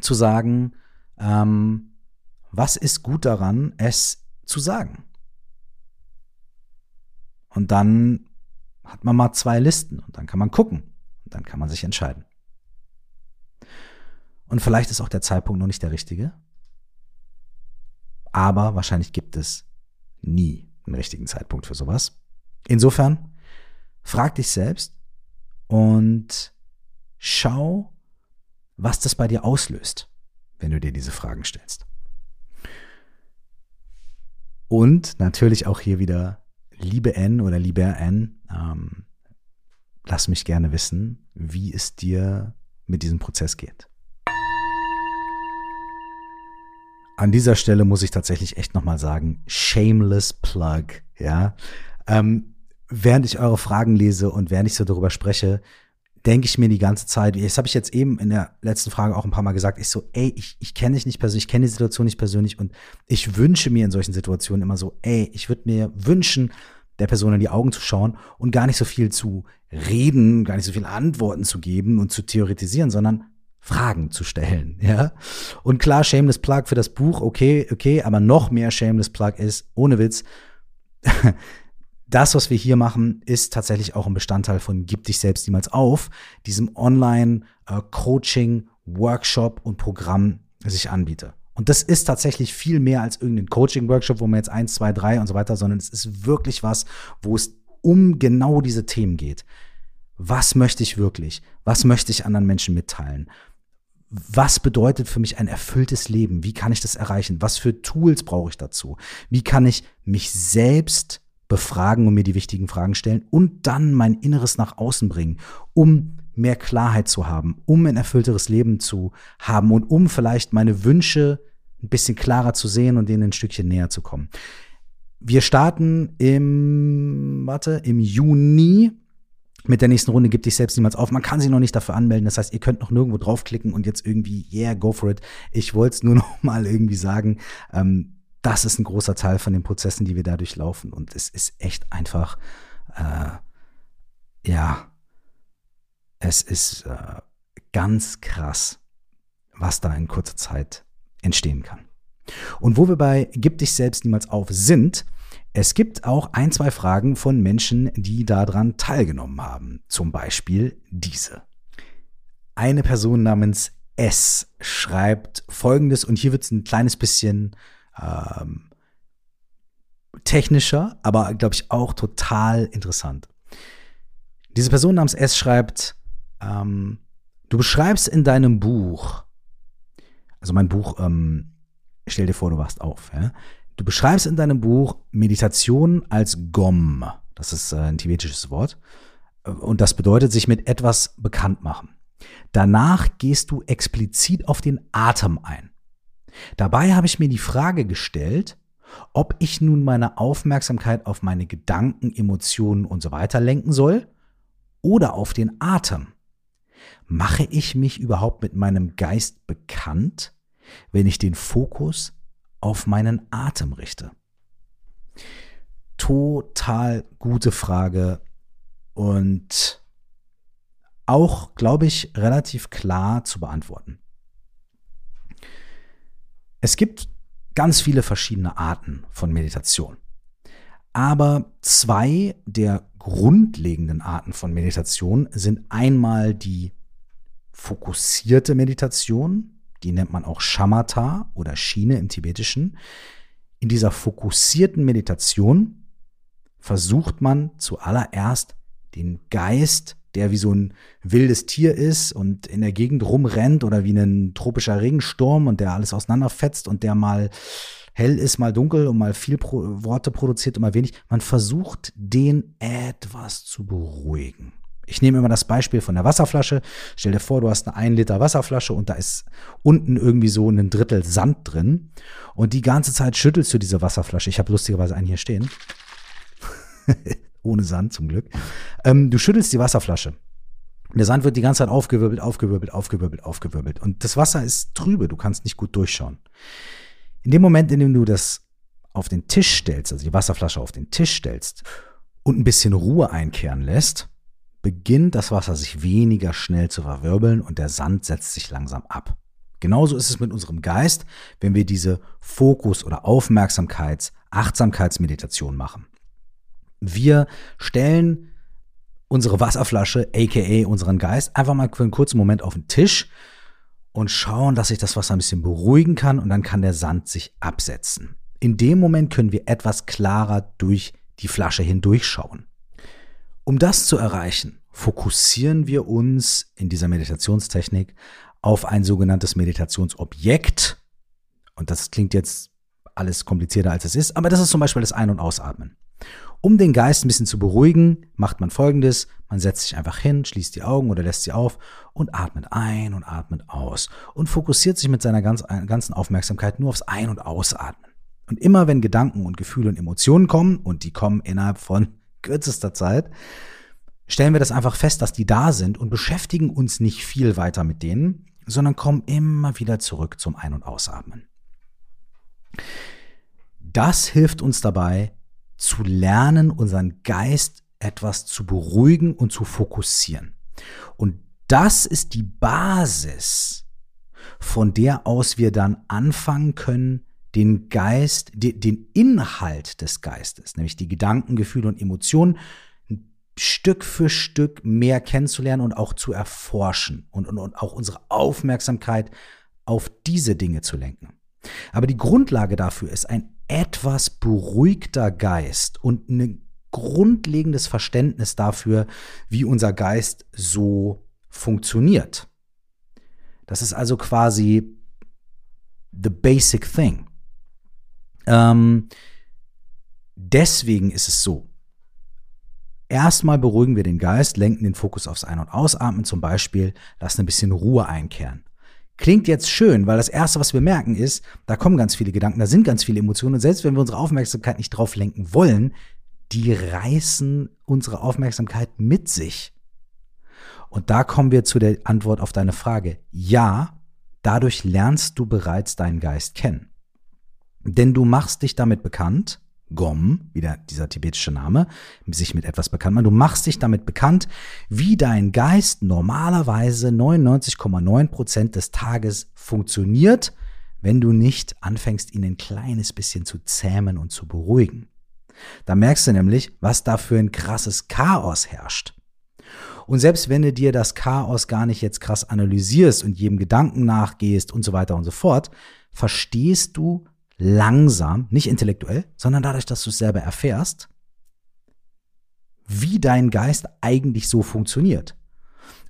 zu sagen, ähm, was ist gut daran, es zu sagen? Und dann hat man mal zwei Listen und dann kann man gucken und dann kann man sich entscheiden. Und vielleicht ist auch der Zeitpunkt noch nicht der richtige. Aber wahrscheinlich gibt es nie einen richtigen Zeitpunkt für sowas. Insofern, frag dich selbst und schau, was das bei dir auslöst, wenn du dir diese Fragen stellst. Und natürlich auch hier wieder, liebe N oder lieber N, ähm, lass mich gerne wissen, wie es dir mit diesem Prozess geht. An dieser Stelle muss ich tatsächlich echt nochmal sagen, shameless plug, ja. Ähm, während ich eure Fragen lese und während ich so darüber spreche, denke ich mir die ganze Zeit, das habe ich jetzt eben in der letzten Frage auch ein paar Mal gesagt, ich so, ey, ich, ich kenne dich nicht persönlich, ich kenne die Situation nicht persönlich und ich wünsche mir in solchen Situationen immer so, ey, ich würde mir wünschen, der Person in die Augen zu schauen und gar nicht so viel zu reden, gar nicht so viele Antworten zu geben und zu theoretisieren, sondern Fragen zu stellen, ja. Und klar, Shameless Plug für das Buch, okay, okay, aber noch mehr Shameless Plug ist, ohne Witz, das, was wir hier machen, ist tatsächlich auch ein Bestandteil von Gib dich selbst niemals auf, diesem Online-Coaching, äh, Workshop und Programm das ich anbiete. Und das ist tatsächlich viel mehr als irgendein Coaching-Workshop, wo man jetzt eins, zwei, drei und so weiter, sondern es ist wirklich was, wo es um genau diese Themen geht. Was möchte ich wirklich? Was möchte ich anderen Menschen mitteilen? was bedeutet für mich ein erfülltes Leben? Wie kann ich das erreichen? Was für Tools brauche ich dazu? Wie kann ich mich selbst befragen und mir die wichtigen Fragen stellen und dann mein Inneres nach außen bringen, um mehr Klarheit zu haben, um ein erfüllteres Leben zu haben und um vielleicht meine Wünsche ein bisschen klarer zu sehen und denen ein Stückchen näher zu kommen. Wir starten im, warte, im Juni mit der nächsten Runde gibt dich selbst niemals auf. Man kann sich noch nicht dafür anmelden. Das heißt, ihr könnt noch nirgendwo draufklicken und jetzt irgendwie, yeah, go for it. Ich wollte es nur noch mal irgendwie sagen. Ähm, das ist ein großer Teil von den Prozessen, die wir da durchlaufen. Und es ist echt einfach, äh, ja, es ist äh, ganz krass, was da in kurzer Zeit entstehen kann. Und wo wir bei Gib dich selbst niemals auf sind, es gibt auch ein, zwei Fragen von Menschen, die daran teilgenommen haben. Zum Beispiel diese. Eine Person namens S schreibt folgendes, und hier wird es ein kleines bisschen ähm, technischer, aber glaube ich auch total interessant. Diese Person namens S schreibt, ähm, du beschreibst in deinem Buch, also mein Buch, ähm, stell dir vor, du wachst auf, ja? Du beschreibst in deinem Buch Meditation als Gom. Das ist äh, ein tibetisches Wort. Und das bedeutet sich mit etwas bekannt machen. Danach gehst du explizit auf den Atem ein. Dabei habe ich mir die Frage gestellt, ob ich nun meine Aufmerksamkeit auf meine Gedanken, Emotionen und so weiter lenken soll oder auf den Atem. Mache ich mich überhaupt mit meinem Geist bekannt, wenn ich den Fokus auf meinen Atem richte? Total gute Frage und auch, glaube ich, relativ klar zu beantworten. Es gibt ganz viele verschiedene Arten von Meditation. Aber zwei der grundlegenden Arten von Meditation sind einmal die fokussierte Meditation, die nennt man auch Shamatha oder Schiene im Tibetischen. In dieser fokussierten Meditation versucht man zuallererst den Geist, der wie so ein wildes Tier ist und in der Gegend rumrennt oder wie ein tropischer Regensturm und der alles auseinanderfetzt und der mal hell ist, mal dunkel und mal viel Pro Worte produziert und mal wenig. Man versucht, den etwas zu beruhigen. Ich nehme immer das Beispiel von der Wasserflasche. Stell dir vor, du hast eine 1 Liter Wasserflasche und da ist unten irgendwie so ein Drittel Sand drin. Und die ganze Zeit schüttelst du diese Wasserflasche. Ich habe lustigerweise einen hier stehen. Ohne Sand zum Glück. Ähm, du schüttelst die Wasserflasche. Der Sand wird die ganze Zeit aufgewirbelt, aufgewirbelt, aufgewirbelt, aufgewirbelt. Und das Wasser ist trübe, du kannst nicht gut durchschauen. In dem Moment, in dem du das auf den Tisch stellst, also die Wasserflasche auf den Tisch stellst und ein bisschen Ruhe einkehren lässt, beginnt das Wasser sich weniger schnell zu verwirbeln und der Sand setzt sich langsam ab. Genauso ist es mit unserem Geist, wenn wir diese Fokus- oder Aufmerksamkeits-, Achtsamkeitsmeditation machen. Wir stellen unsere Wasserflasche, aka unseren Geist, einfach mal für einen kurzen Moment auf den Tisch und schauen, dass sich das Wasser ein bisschen beruhigen kann und dann kann der Sand sich absetzen. In dem Moment können wir etwas klarer durch die Flasche hindurchschauen. Um das zu erreichen, fokussieren wir uns in dieser Meditationstechnik auf ein sogenanntes Meditationsobjekt. Und das klingt jetzt alles komplizierter als es ist, aber das ist zum Beispiel das Ein- und Ausatmen. Um den Geist ein bisschen zu beruhigen, macht man folgendes. Man setzt sich einfach hin, schließt die Augen oder lässt sie auf und atmet ein und atmet aus und fokussiert sich mit seiner ganzen Aufmerksamkeit nur aufs Ein- und Ausatmen. Und immer wenn Gedanken und Gefühle und Emotionen kommen, und die kommen innerhalb von kürzester Zeit, stellen wir das einfach fest, dass die da sind und beschäftigen uns nicht viel weiter mit denen, sondern kommen immer wieder zurück zum Ein- und Ausatmen. Das hilft uns dabei, zu lernen, unseren Geist etwas zu beruhigen und zu fokussieren. Und das ist die Basis, von der aus wir dann anfangen können, den Geist, den Inhalt des Geistes, nämlich die Gedanken, Gefühle und Emotionen, Stück für Stück mehr kennenzulernen und auch zu erforschen und, und, und auch unsere Aufmerksamkeit auf diese Dinge zu lenken. Aber die Grundlage dafür ist ein etwas beruhigter Geist und ein grundlegendes Verständnis dafür, wie unser Geist so funktioniert. Das ist also quasi the basic thing. Ähm, deswegen ist es so. Erstmal beruhigen wir den Geist, lenken den Fokus aufs Ein- und Ausatmen zum Beispiel, lassen ein bisschen Ruhe einkehren. Klingt jetzt schön, weil das Erste, was wir merken, ist, da kommen ganz viele Gedanken, da sind ganz viele Emotionen. Und selbst wenn wir unsere Aufmerksamkeit nicht drauf lenken wollen, die reißen unsere Aufmerksamkeit mit sich. Und da kommen wir zu der Antwort auf deine Frage. Ja, dadurch lernst du bereits deinen Geist kennen. Denn du machst dich damit bekannt, Gom, wieder dieser tibetische Name, sich mit etwas bekannt machen. Du machst dich damit bekannt, wie dein Geist normalerweise 99,9 Prozent des Tages funktioniert, wenn du nicht anfängst, ihn ein kleines bisschen zu zähmen und zu beruhigen. Da merkst du nämlich, was da für ein krasses Chaos herrscht. Und selbst wenn du dir das Chaos gar nicht jetzt krass analysierst und jedem Gedanken nachgehst und so weiter und so fort, verstehst du, langsam, nicht intellektuell, sondern dadurch, dass du es selber erfährst, wie dein Geist eigentlich so funktioniert.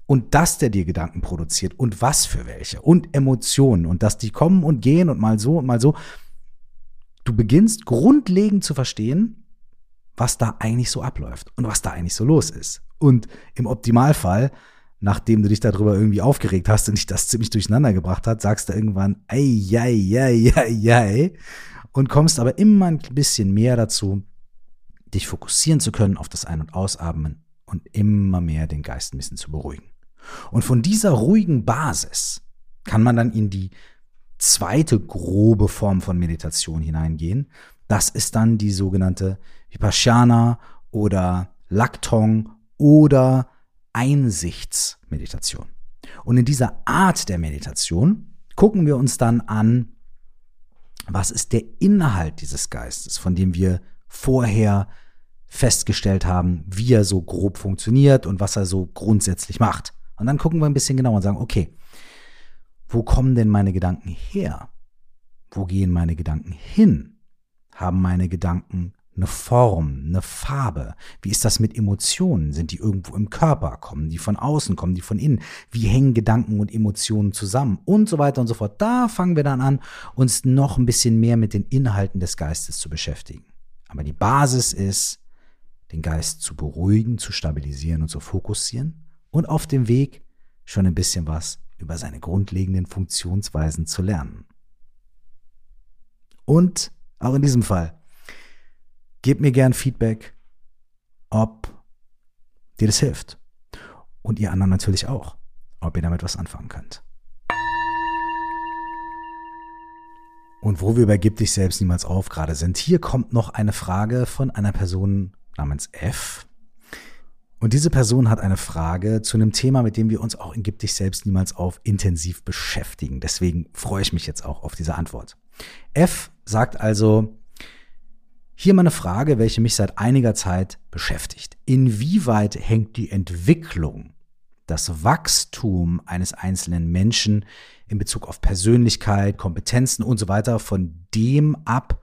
Und dass der dir Gedanken produziert und was für welche und Emotionen und dass die kommen und gehen und mal so und mal so. Du beginnst grundlegend zu verstehen, was da eigentlich so abläuft und was da eigentlich so los ist. Und im Optimalfall nachdem du dich darüber irgendwie aufgeregt hast und dich das ziemlich durcheinander gebracht hat, sagst du irgendwann, ei, ei, ei, ei, ei, und kommst aber immer ein bisschen mehr dazu, dich fokussieren zu können auf das Ein- und Ausatmen und immer mehr den Geist ein bisschen zu beruhigen. Und von dieser ruhigen Basis kann man dann in die zweite grobe Form von Meditation hineingehen. Das ist dann die sogenannte Vipassana oder Laktong oder Einsichtsmeditation. Und in dieser Art der Meditation gucken wir uns dann an, was ist der Inhalt dieses Geistes, von dem wir vorher festgestellt haben, wie er so grob funktioniert und was er so grundsätzlich macht. Und dann gucken wir ein bisschen genauer und sagen, okay, wo kommen denn meine Gedanken her? Wo gehen meine Gedanken hin? Haben meine Gedanken eine Form, eine Farbe? Wie ist das mit Emotionen? Sind die irgendwo im Körper? Kommen die von außen? Kommen die von innen? Wie hängen Gedanken und Emotionen zusammen? Und so weiter und so fort. Da fangen wir dann an, uns noch ein bisschen mehr mit den Inhalten des Geistes zu beschäftigen. Aber die Basis ist, den Geist zu beruhigen, zu stabilisieren und zu fokussieren und auf dem Weg schon ein bisschen was über seine grundlegenden Funktionsweisen zu lernen. Und auch in diesem Fall, gebt mir gern Feedback, ob dir das hilft. Und ihr anderen natürlich auch, ob ihr damit was anfangen könnt. Und wo wir bei Gib dich selbst niemals auf gerade sind, hier kommt noch eine Frage von einer Person namens F. Und diese Person hat eine Frage zu einem Thema, mit dem wir uns auch in Gib dich selbst niemals auf intensiv beschäftigen. Deswegen freue ich mich jetzt auch auf diese Antwort. F sagt also, hier mal eine Frage, welche mich seit einiger Zeit beschäftigt. Inwieweit hängt die Entwicklung, das Wachstum eines einzelnen Menschen in Bezug auf Persönlichkeit, Kompetenzen und so weiter von dem ab,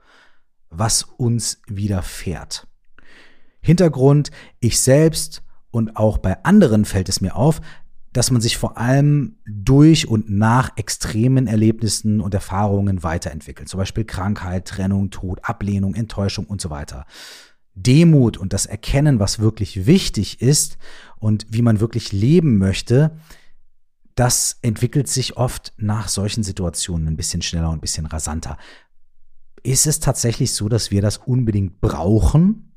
was uns widerfährt? Hintergrund, ich selbst und auch bei anderen fällt es mir auf, dass man sich vor allem durch und nach extremen Erlebnissen und Erfahrungen weiterentwickelt. Zum Beispiel Krankheit, Trennung, Tod, Ablehnung, Enttäuschung und so weiter. Demut und das Erkennen, was wirklich wichtig ist und wie man wirklich leben möchte, das entwickelt sich oft nach solchen Situationen ein bisschen schneller und ein bisschen rasanter. Ist es tatsächlich so, dass wir das unbedingt brauchen?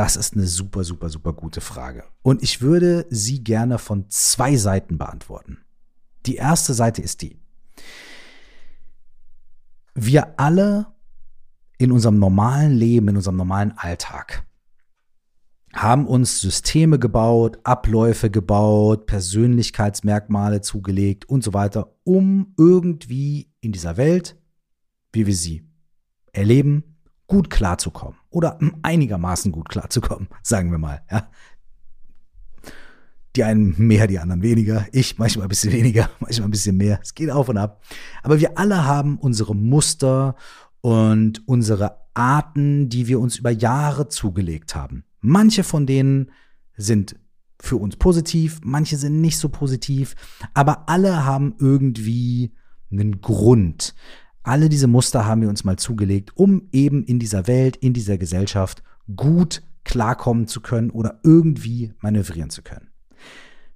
Das ist eine super, super, super gute Frage. Und ich würde sie gerne von zwei Seiten beantworten. Die erste Seite ist die. Wir alle in unserem normalen Leben, in unserem normalen Alltag haben uns Systeme gebaut, Abläufe gebaut, Persönlichkeitsmerkmale zugelegt und so weiter, um irgendwie in dieser Welt, wie wir sie erleben, gut klarzukommen oder einigermaßen gut klarzukommen, sagen wir mal. Ja. Die einen mehr, die anderen weniger. Ich manchmal ein bisschen weniger, manchmal ein bisschen mehr. Es geht auf und ab. Aber wir alle haben unsere Muster und unsere Arten, die wir uns über Jahre zugelegt haben. Manche von denen sind für uns positiv, manche sind nicht so positiv, aber alle haben irgendwie einen Grund. Alle diese Muster haben wir uns mal zugelegt, um eben in dieser Welt, in dieser Gesellschaft gut klarkommen zu können oder irgendwie manövrieren zu können.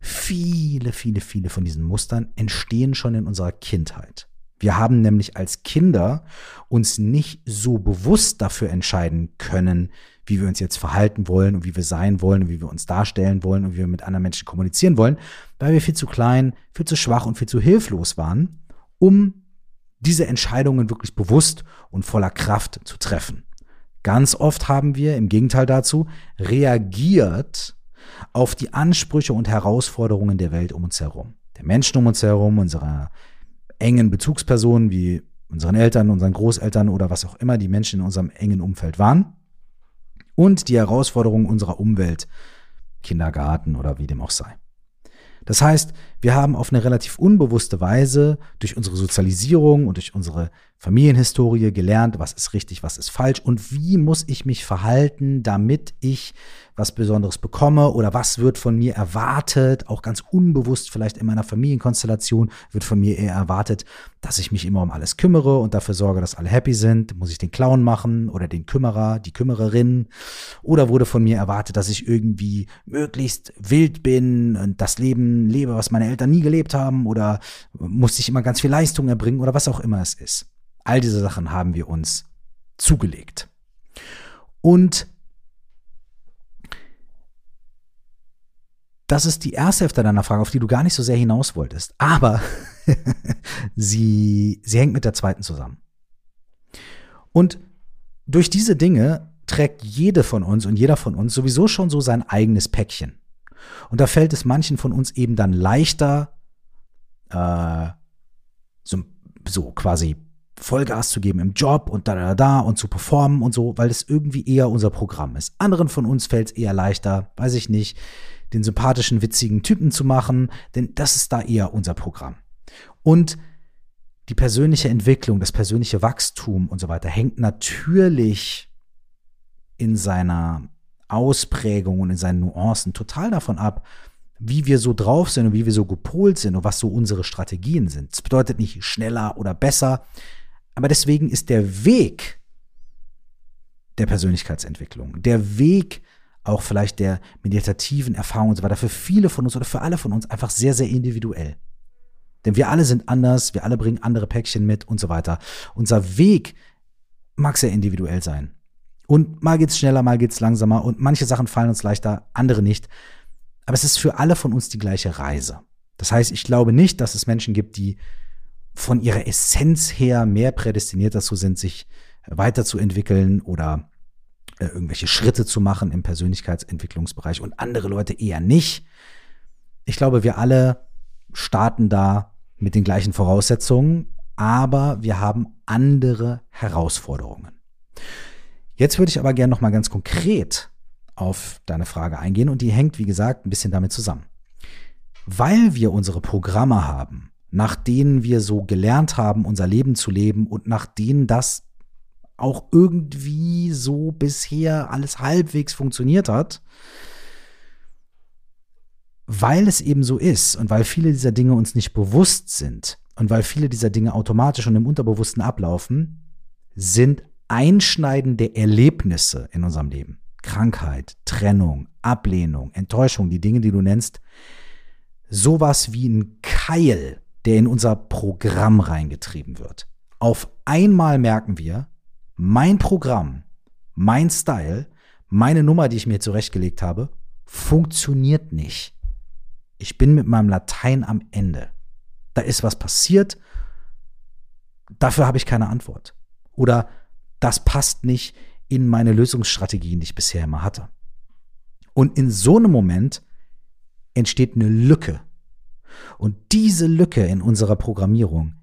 Viele, viele, viele von diesen Mustern entstehen schon in unserer Kindheit. Wir haben nämlich als Kinder uns nicht so bewusst dafür entscheiden können, wie wir uns jetzt verhalten wollen und wie wir sein wollen und wie wir uns darstellen wollen und wie wir mit anderen Menschen kommunizieren wollen, weil wir viel zu klein, viel zu schwach und viel zu hilflos waren, um diese Entscheidungen wirklich bewusst und voller Kraft zu treffen. Ganz oft haben wir im Gegenteil dazu reagiert auf die Ansprüche und Herausforderungen der Welt um uns herum. Der Menschen um uns herum, unserer engen Bezugspersonen wie unseren Eltern, unseren Großeltern oder was auch immer die Menschen in unserem engen Umfeld waren. Und die Herausforderungen unserer Umwelt, Kindergarten oder wie dem auch sei. Das heißt, Wir haben auf eine relativ unbewusste Weise durch unsere Sozialisierung und durch unsere Familienhistorie gelernt, was ist richtig, was ist falsch und wie muss ich mich verhalten, damit ich was Besonderes bekomme oder was wird von mir erwartet, auch ganz unbewusst vielleicht in meiner Familienkonstellation wird von mir eher erwartet, dass ich mich immer um alles kümmere und dafür sorge, dass alle happy sind. Muss ich den Clown machen oder den Kümmerer, die Kümmererin? Oder wurde von mir erwartet, dass ich irgendwie möglichst wild bin und das Leben lebe, was meine Eltern nie gelebt haben? Oder muss ich immer ganz viel Leistung erbringen oder was auch immer es ist? All diese Sachen haben wir uns zugelegt. Und das ist die erste Hälfte deiner Frage, auf die du gar nicht so sehr hinaus wolltest. Aber sie, sie hängt mit der zweiten zusammen. Und durch diese Dinge trägt jede von uns und jeder von uns sowieso schon so sein eigenes Päckchen. Und da fällt es manchen von uns eben dann leichter, äh, so, so quasi Vollgas zu geben im Job und da, da, da und zu performen und so, weil es irgendwie eher unser Programm ist. Anderen von uns fällt es eher leichter, weiß ich nicht, den sympathischen, witzigen Typen zu machen, denn das ist da eher unser Programm. Und die persönliche Entwicklung, das persönliche Wachstum und so weiter hängt natürlich in seiner Ausprägung und in seinen Nuancen total davon ab, wie wir so drauf sind und wie wir so gepolt sind und was so unsere Strategien sind. Das bedeutet nicht schneller oder besser, aber deswegen ist der Weg der Persönlichkeitsentwicklung, der Weg auch vielleicht der meditativen Erfahrung und so weiter für viele von uns oder für alle von uns einfach sehr, sehr individuell. Denn wir alle sind anders, wir alle bringen andere Päckchen mit und so weiter. Unser Weg mag sehr individuell sein. Und mal geht's schneller, mal geht's langsamer und manche Sachen fallen uns leichter, andere nicht. Aber es ist für alle von uns die gleiche Reise. Das heißt, ich glaube nicht, dass es Menschen gibt, die von ihrer Essenz her mehr prädestiniert dazu sind, sich weiterzuentwickeln oder äh, irgendwelche Schritte zu machen im Persönlichkeitsentwicklungsbereich und andere Leute eher nicht. Ich glaube, wir alle starten da mit den gleichen Voraussetzungen, aber wir haben andere Herausforderungen. Jetzt würde ich aber gerne noch mal ganz konkret auf deine Frage eingehen und die hängt, wie gesagt, ein bisschen damit zusammen. Weil wir unsere Programme haben, nach denen wir so gelernt haben, unser Leben zu leben und nach denen das auch irgendwie so bisher alles halbwegs funktioniert hat, weil es eben so ist und weil viele dieser Dinge uns nicht bewusst sind und weil viele dieser Dinge automatisch und im Unterbewussten ablaufen, sind einschneidende Erlebnisse in unserem Leben, Krankheit, Trennung, Ablehnung, Enttäuschung, die Dinge, die du nennst, sowas wie ein Keil, der in unser Programm reingetrieben wird. Auf einmal merken wir, mein Programm, mein Style, meine Nummer, die ich mir zurechtgelegt habe, funktioniert nicht. Ich bin mit meinem Latein am Ende. Da ist was passiert, dafür habe ich keine Antwort. Oder das passt nicht in meine Lösungsstrategien, die ich bisher immer hatte. Und in so einem Moment entsteht eine Lücke. Und diese Lücke in unserer Programmierung,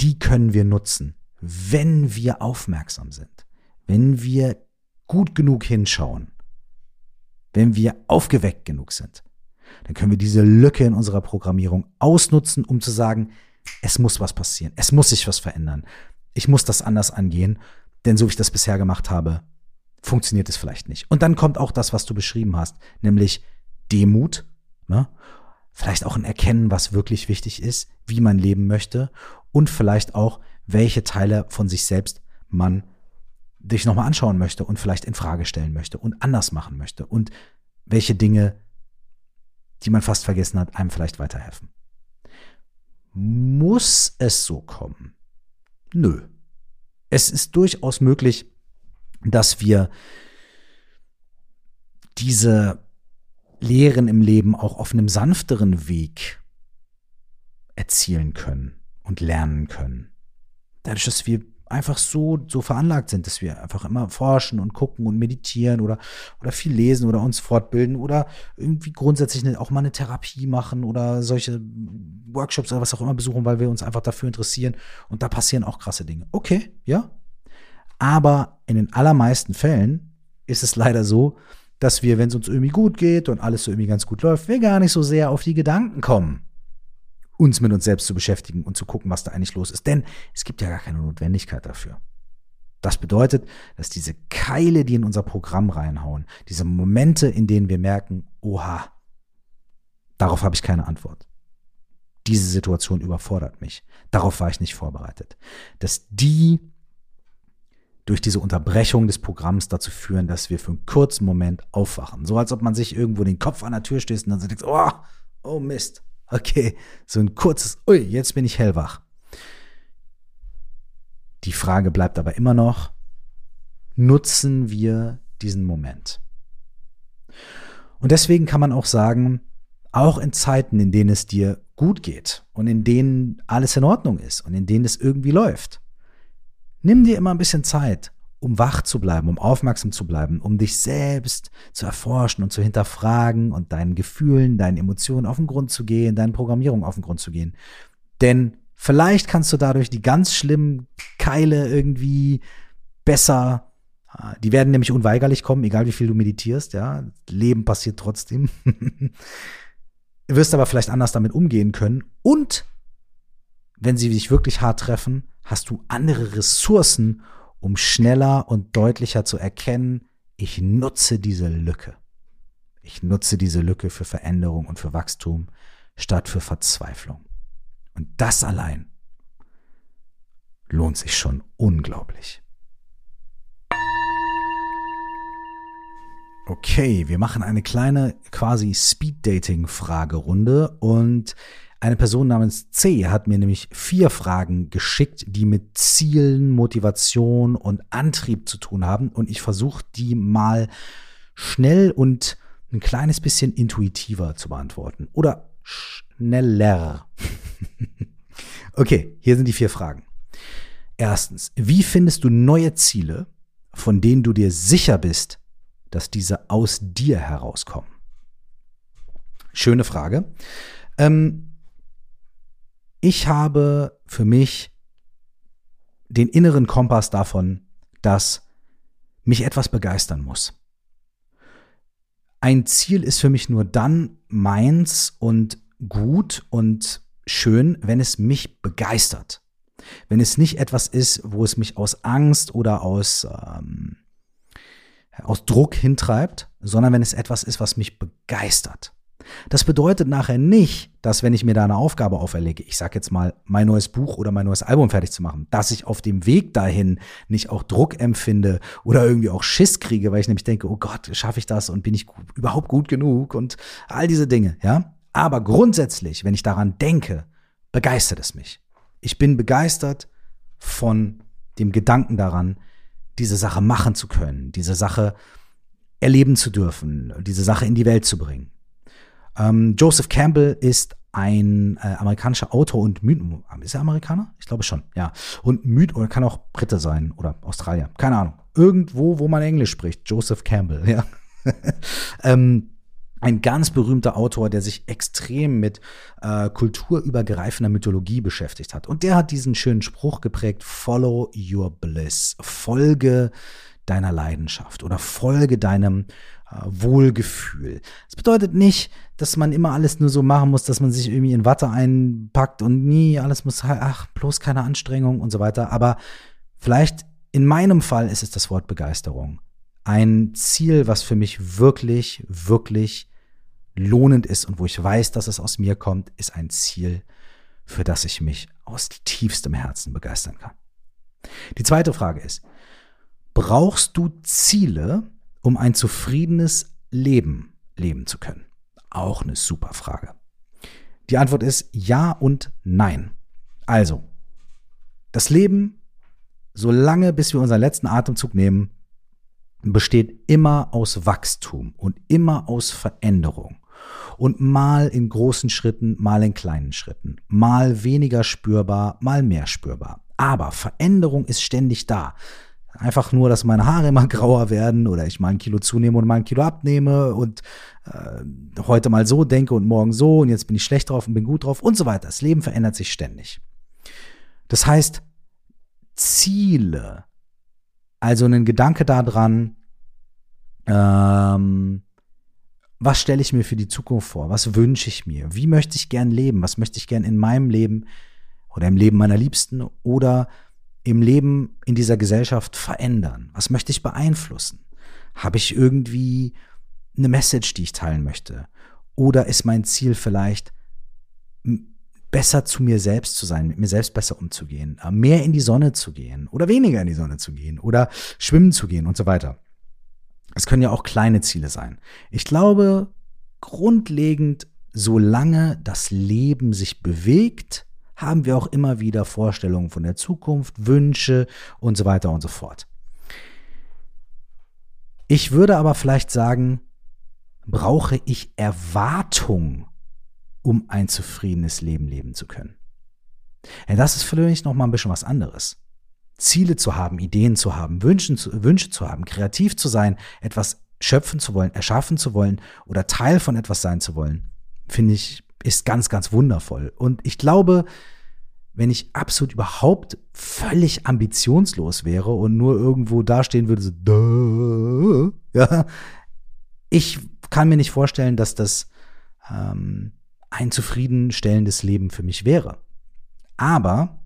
die können wir nutzen wenn wir aufmerksam sind, wenn wir gut genug hinschauen, wenn wir aufgeweckt genug sind, dann können wir diese Lücke in unserer Programmierung ausnutzen, um zu sagen, es muss was passieren, es muss sich was verändern, ich muss das anders angehen, denn so wie ich das bisher gemacht habe, funktioniert es vielleicht nicht. Und dann kommt auch das, was du beschrieben hast, nämlich Demut, ne? vielleicht auch ein Erkennen, was wirklich wichtig ist, wie man leben möchte und vielleicht auch welche Teile von sich selbst man sich nochmal anschauen möchte und vielleicht in Frage stellen möchte und anders machen möchte und welche Dinge, die man fast vergessen hat, einem vielleicht weiterhelfen. Muss es so kommen? Nö. Es ist durchaus möglich, dass wir diese Lehren im Leben auch auf einem sanfteren Weg erzielen können und lernen können. Dadurch, dass wir einfach so, so veranlagt sind, dass wir einfach immer forschen und gucken und meditieren oder, oder viel lesen oder uns fortbilden oder irgendwie grundsätzlich auch mal eine Therapie machen oder solche Workshops oder was auch immer besuchen, weil wir uns einfach dafür interessieren. Und da passieren auch krasse Dinge. Okay, ja. Aber in den allermeisten Fällen ist es leider so, dass wir, wenn es uns irgendwie gut geht und alles so irgendwie ganz gut läuft, wir gar nicht so sehr auf die Gedanken kommen, uns mit uns selbst zu beschäftigen und zu gucken, was da eigentlich los ist. Denn es gibt ja gar keine Notwendigkeit dafür. Das bedeutet, dass diese Keile, die in unser Programm reinhauen, diese Momente, in denen wir merken, oha, darauf habe ich keine Antwort. Diese Situation überfordert mich. Darauf war ich nicht vorbereitet. Dass die durch diese Unterbrechung des Programms dazu führen, dass wir für einen kurzen Moment aufwachen. So als ob man sich irgendwo den Kopf an der Tür stößt und dann so denkt, oh, oh Mist. Okay, so ein kurzes, ui, jetzt bin ich hellwach. Die Frage bleibt aber immer noch, nutzen wir diesen Moment? Und deswegen kann man auch sagen, auch in Zeiten, in denen es dir gut geht und in denen alles in Ordnung ist und in denen es irgendwie läuft, nimm dir immer ein bisschen Zeit, um wach zu bleiben, um aufmerksam zu bleiben, um dich selbst zu erforschen und zu hinterfragen und deinen Gefühlen, deinen Emotionen auf den Grund zu gehen, deinen Programmierungen auf den Grund zu gehen. Denn Vielleicht kannst du dadurch die ganz schlimmen Keile irgendwie besser, äh, die werden nämlich unweigerlich kommen, egal wie viel du meditierst, ja. Leben passiert trotzdem. du wirst aber vielleicht anders damit umgehen können. Und wenn sie dich wirklich hart treffen, hast du andere Ressourcen, um schneller und deutlicher zu erkennen, ich nutze diese Lücke. Ich nutze diese Lücke für Veränderung und für Wachstum statt für Verzweiflung. Und das allein lohnt sich schon unglaublich. Okay, wir machen eine kleine quasi Speed-Dating-Fragerunde und eine Person namens C hat mir nämlich vier Fragen geschickt, die mit Zielen, Motivation und Antrieb zu tun haben und ich versuche die mal schnell und ein kleines bisschen intuitiver zu beantworten oder schneller. okay, hier sind die vier Fragen. Erstens, wie findest du neue Ziele, von denen du dir sicher bist, dass diese aus dir herauskommen? Schöne Frage. Ähm, ich habe für mich den inneren Kompass davon, dass mich etwas begeistern muss. Ein Ziel ist für mich nur dann meins und gut und schön, wenn es mich begeistert. Wenn es nicht etwas ist, wo es mich aus Angst oder aus, ähm, aus Druck hintreibt, sondern wenn es etwas ist, was mich begeistert. Das bedeutet nachher nicht, dass wenn ich mir da eine Aufgabe auferlege, ich sage jetzt mal, mein neues Buch oder mein neues Album fertig zu machen, dass ich auf dem Weg dahin nicht auch Druck empfinde oder irgendwie auch Schiss kriege, weil ich nämlich denke, oh Gott, schaffe ich das und bin ich überhaupt gut genug und all diese Dinge, ja? Aber grundsätzlich, wenn ich daran denke, begeistert es mich. Ich bin begeistert von dem Gedanken daran, diese Sache machen zu können, diese Sache erleben zu dürfen, diese Sache in die Welt zu bringen. Ähm, Joseph Campbell ist ein äh, amerikanischer Autor und Mythen. Ist er Amerikaner? Ich glaube schon, ja. Und Myth oder kann auch Brite sein oder Australier. Keine Ahnung. Irgendwo, wo man Englisch spricht. Joseph Campbell, ja. ähm, ein ganz berühmter Autor, der sich extrem mit äh, kulturübergreifender Mythologie beschäftigt hat. Und der hat diesen schönen Spruch geprägt, Follow your bliss, folge deiner Leidenschaft oder folge deinem Wohlgefühl. Das bedeutet nicht, dass man immer alles nur so machen muss, dass man sich irgendwie in Watte einpackt und nie alles muss, ach, bloß keine Anstrengung und so weiter. Aber vielleicht in meinem Fall ist es das Wort Begeisterung. Ein Ziel, was für mich wirklich, wirklich lohnend ist und wo ich weiß, dass es aus mir kommt, ist ein Ziel, für das ich mich aus tiefstem Herzen begeistern kann. Die zweite Frage ist, brauchst du Ziele, um ein zufriedenes Leben leben zu können? Auch eine super Frage. Die Antwort ist ja und nein. Also, das Leben, solange bis wir unseren letzten Atemzug nehmen, besteht immer aus Wachstum und immer aus Veränderung. Und mal in großen Schritten, mal in kleinen Schritten. Mal weniger spürbar, mal mehr spürbar. Aber Veränderung ist ständig da. Einfach nur, dass meine Haare immer grauer werden oder ich mal ein Kilo zunehme und mal ein Kilo abnehme und äh, heute mal so denke und morgen so und jetzt bin ich schlecht drauf und bin gut drauf und so weiter. Das Leben verändert sich ständig. Das heißt, Ziele, also ein Gedanke daran, ähm, was stelle ich mir für die Zukunft vor? Was wünsche ich mir? Wie möchte ich gern leben? Was möchte ich gern in meinem Leben oder im Leben meiner Liebsten oder im Leben in dieser Gesellschaft verändern? Was möchte ich beeinflussen? Habe ich irgendwie eine Message, die ich teilen möchte? Oder ist mein Ziel vielleicht, besser zu mir selbst zu sein, mit mir selbst besser umzugehen, äh, mehr in die Sonne zu gehen oder weniger in die Sonne zu gehen oder schwimmen zu gehen und so weiter? Es können ja auch kleine Ziele sein. Ich glaube, grundlegend, solange das Leben sich bewegt, haben wir auch immer wieder Vorstellungen von der Zukunft, Wünsche und so weiter und so fort. Ich würde aber vielleicht sagen, brauche ich Erwartung, um ein zufriedenes Leben leben zu können. Ja, das ist vielleicht noch mal ein bisschen was anderes. Ziele zu haben, Ideen zu haben, Wünschen zu, Wünsche zu haben, kreativ zu sein, etwas schöpfen zu wollen, erschaffen zu wollen oder Teil von etwas sein zu wollen, finde ich, ist ganz, ganz wundervoll. Und ich glaube, wenn ich absolut überhaupt völlig ambitionslos wäre und nur irgendwo dastehen würde, so, ja, ich kann mir nicht vorstellen, dass das ähm, ein zufriedenstellendes Leben für mich wäre. Aber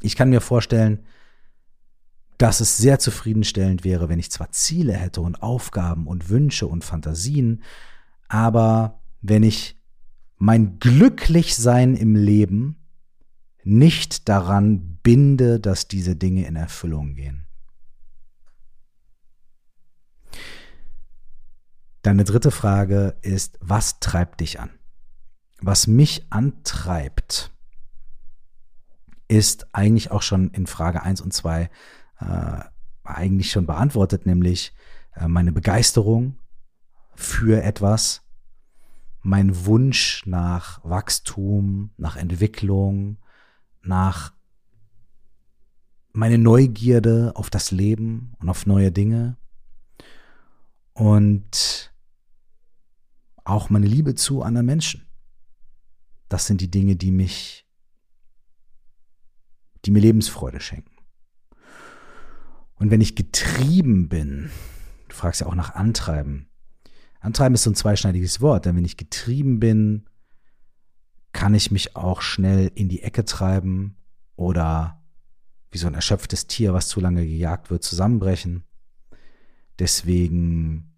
ich kann mir vorstellen, dass es sehr zufriedenstellend wäre, wenn ich zwar Ziele hätte und Aufgaben und Wünsche und Fantasien, aber wenn ich mein Glücklichsein im Leben nicht daran binde, dass diese Dinge in Erfüllung gehen. Deine dritte Frage ist, was treibt dich an? Was mich antreibt, ist eigentlich auch schon in Frage 1 und 2 äh, eigentlich schon beantwortet, nämlich äh, meine Begeisterung für etwas, mein Wunsch nach Wachstum, nach Entwicklung, nach meine Neugierde auf das Leben und auf neue Dinge und auch meine Liebe zu anderen Menschen. Das sind die Dinge, die mich, die mir Lebensfreude schenken. Und wenn ich getrieben bin, du fragst ja auch nach Antreiben. Antreiben ist so ein zweischneidiges Wort, denn wenn ich getrieben bin, kann ich mich auch schnell in die Ecke treiben oder wie so ein erschöpftes Tier, was zu lange gejagt wird, zusammenbrechen. Deswegen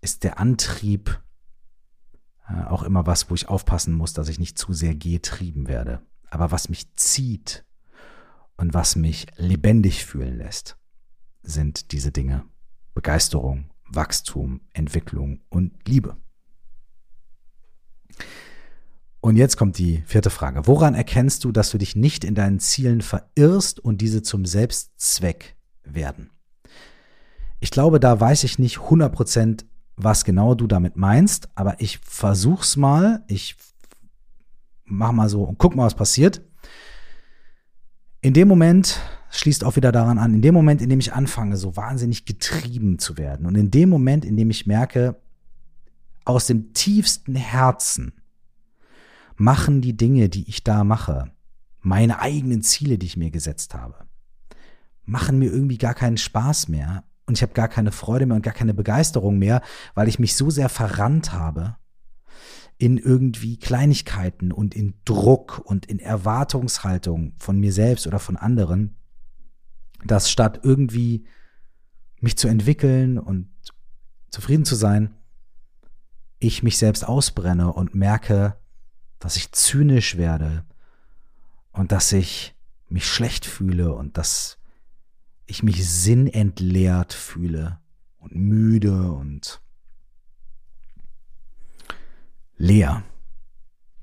ist der Antrieb äh, auch immer was, wo ich aufpassen muss, dass ich nicht zu sehr getrieben werde. Aber was mich zieht und was mich lebendig fühlen lässt, sind diese Dinge. Begeisterung, Wachstum, Entwicklung und Liebe. Und jetzt kommt die vierte Frage. Woran erkennst du, dass du dich nicht in deinen Zielen verirrst und diese zum Selbstzweck werden? Ich glaube, da weiß ich nicht 100%, was genau du damit meinst, aber ich versuch's mal. Ich mach mal so und guck mal, was passiert. In dem Moment, schließt auch wieder daran an, in dem Moment, in dem ich anfange, so wahnsinnig getrieben zu werden und in dem Moment, in dem ich merke, aus dem tiefsten Herzen machen die Dinge, die ich da mache, meine eigenen Ziele, die ich mir gesetzt habe, machen mir irgendwie gar keinen Spaß mehr und ich habe gar keine Freude mehr und gar keine Begeisterung mehr, weil ich mich so sehr verrannt habe in irgendwie Kleinigkeiten und in Druck und in Erwartungshaltung von mir selbst oder von anderen, dass statt irgendwie mich zu entwickeln und zufrieden zu sein, ich mich selbst ausbrenne und merke, dass ich zynisch werde und dass ich mich schlecht fühle und dass ich mich sinnentleert fühle und müde und leer.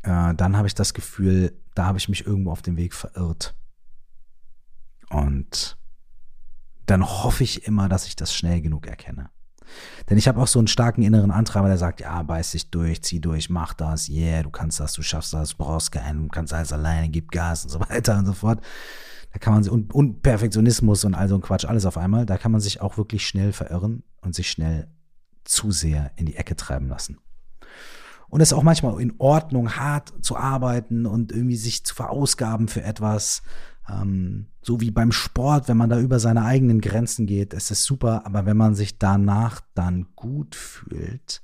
Äh, dann habe ich das Gefühl, da habe ich mich irgendwo auf dem Weg verirrt. Und dann hoffe ich immer, dass ich das schnell genug erkenne. Denn ich habe auch so einen starken inneren Antreiber, der sagt, ja, beiß dich durch, zieh durch, mach das, yeah, du kannst das, du schaffst das, brauchst keinen, du kannst alles alleine, gib Gas und so weiter und so fort. Da kann man und, und Perfektionismus und all so ein Quatsch, alles auf einmal, da kann man sich auch wirklich schnell verirren und sich schnell zu sehr in die Ecke treiben lassen. Und es ist auch manchmal in Ordnung, hart zu arbeiten und irgendwie sich zu verausgaben für etwas, ähm, so wie beim Sport, wenn man da über seine eigenen Grenzen geht, ist es super, aber wenn man sich danach dann gut fühlt,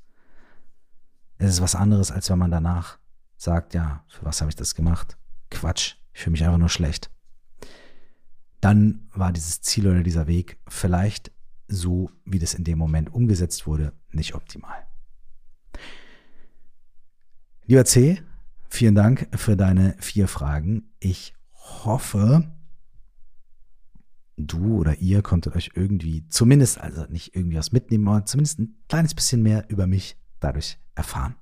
Es ist was anderes, als wenn man danach sagt, ja, für was habe ich das gemacht? Quatsch, ich fühle mich einfach nur schlecht. Dann war dieses Ziel oder dieser Weg vielleicht so, wie das in dem Moment umgesetzt wurde, nicht optimal. Lieber C, vielen Dank für deine vier Fragen. Ich hoffe, du oder ihr konntet euch irgendwie, zumindest, also nicht irgendwie was mitnehmen, aber zumindest ein kleines bisschen mehr über mich dadurch erfahren.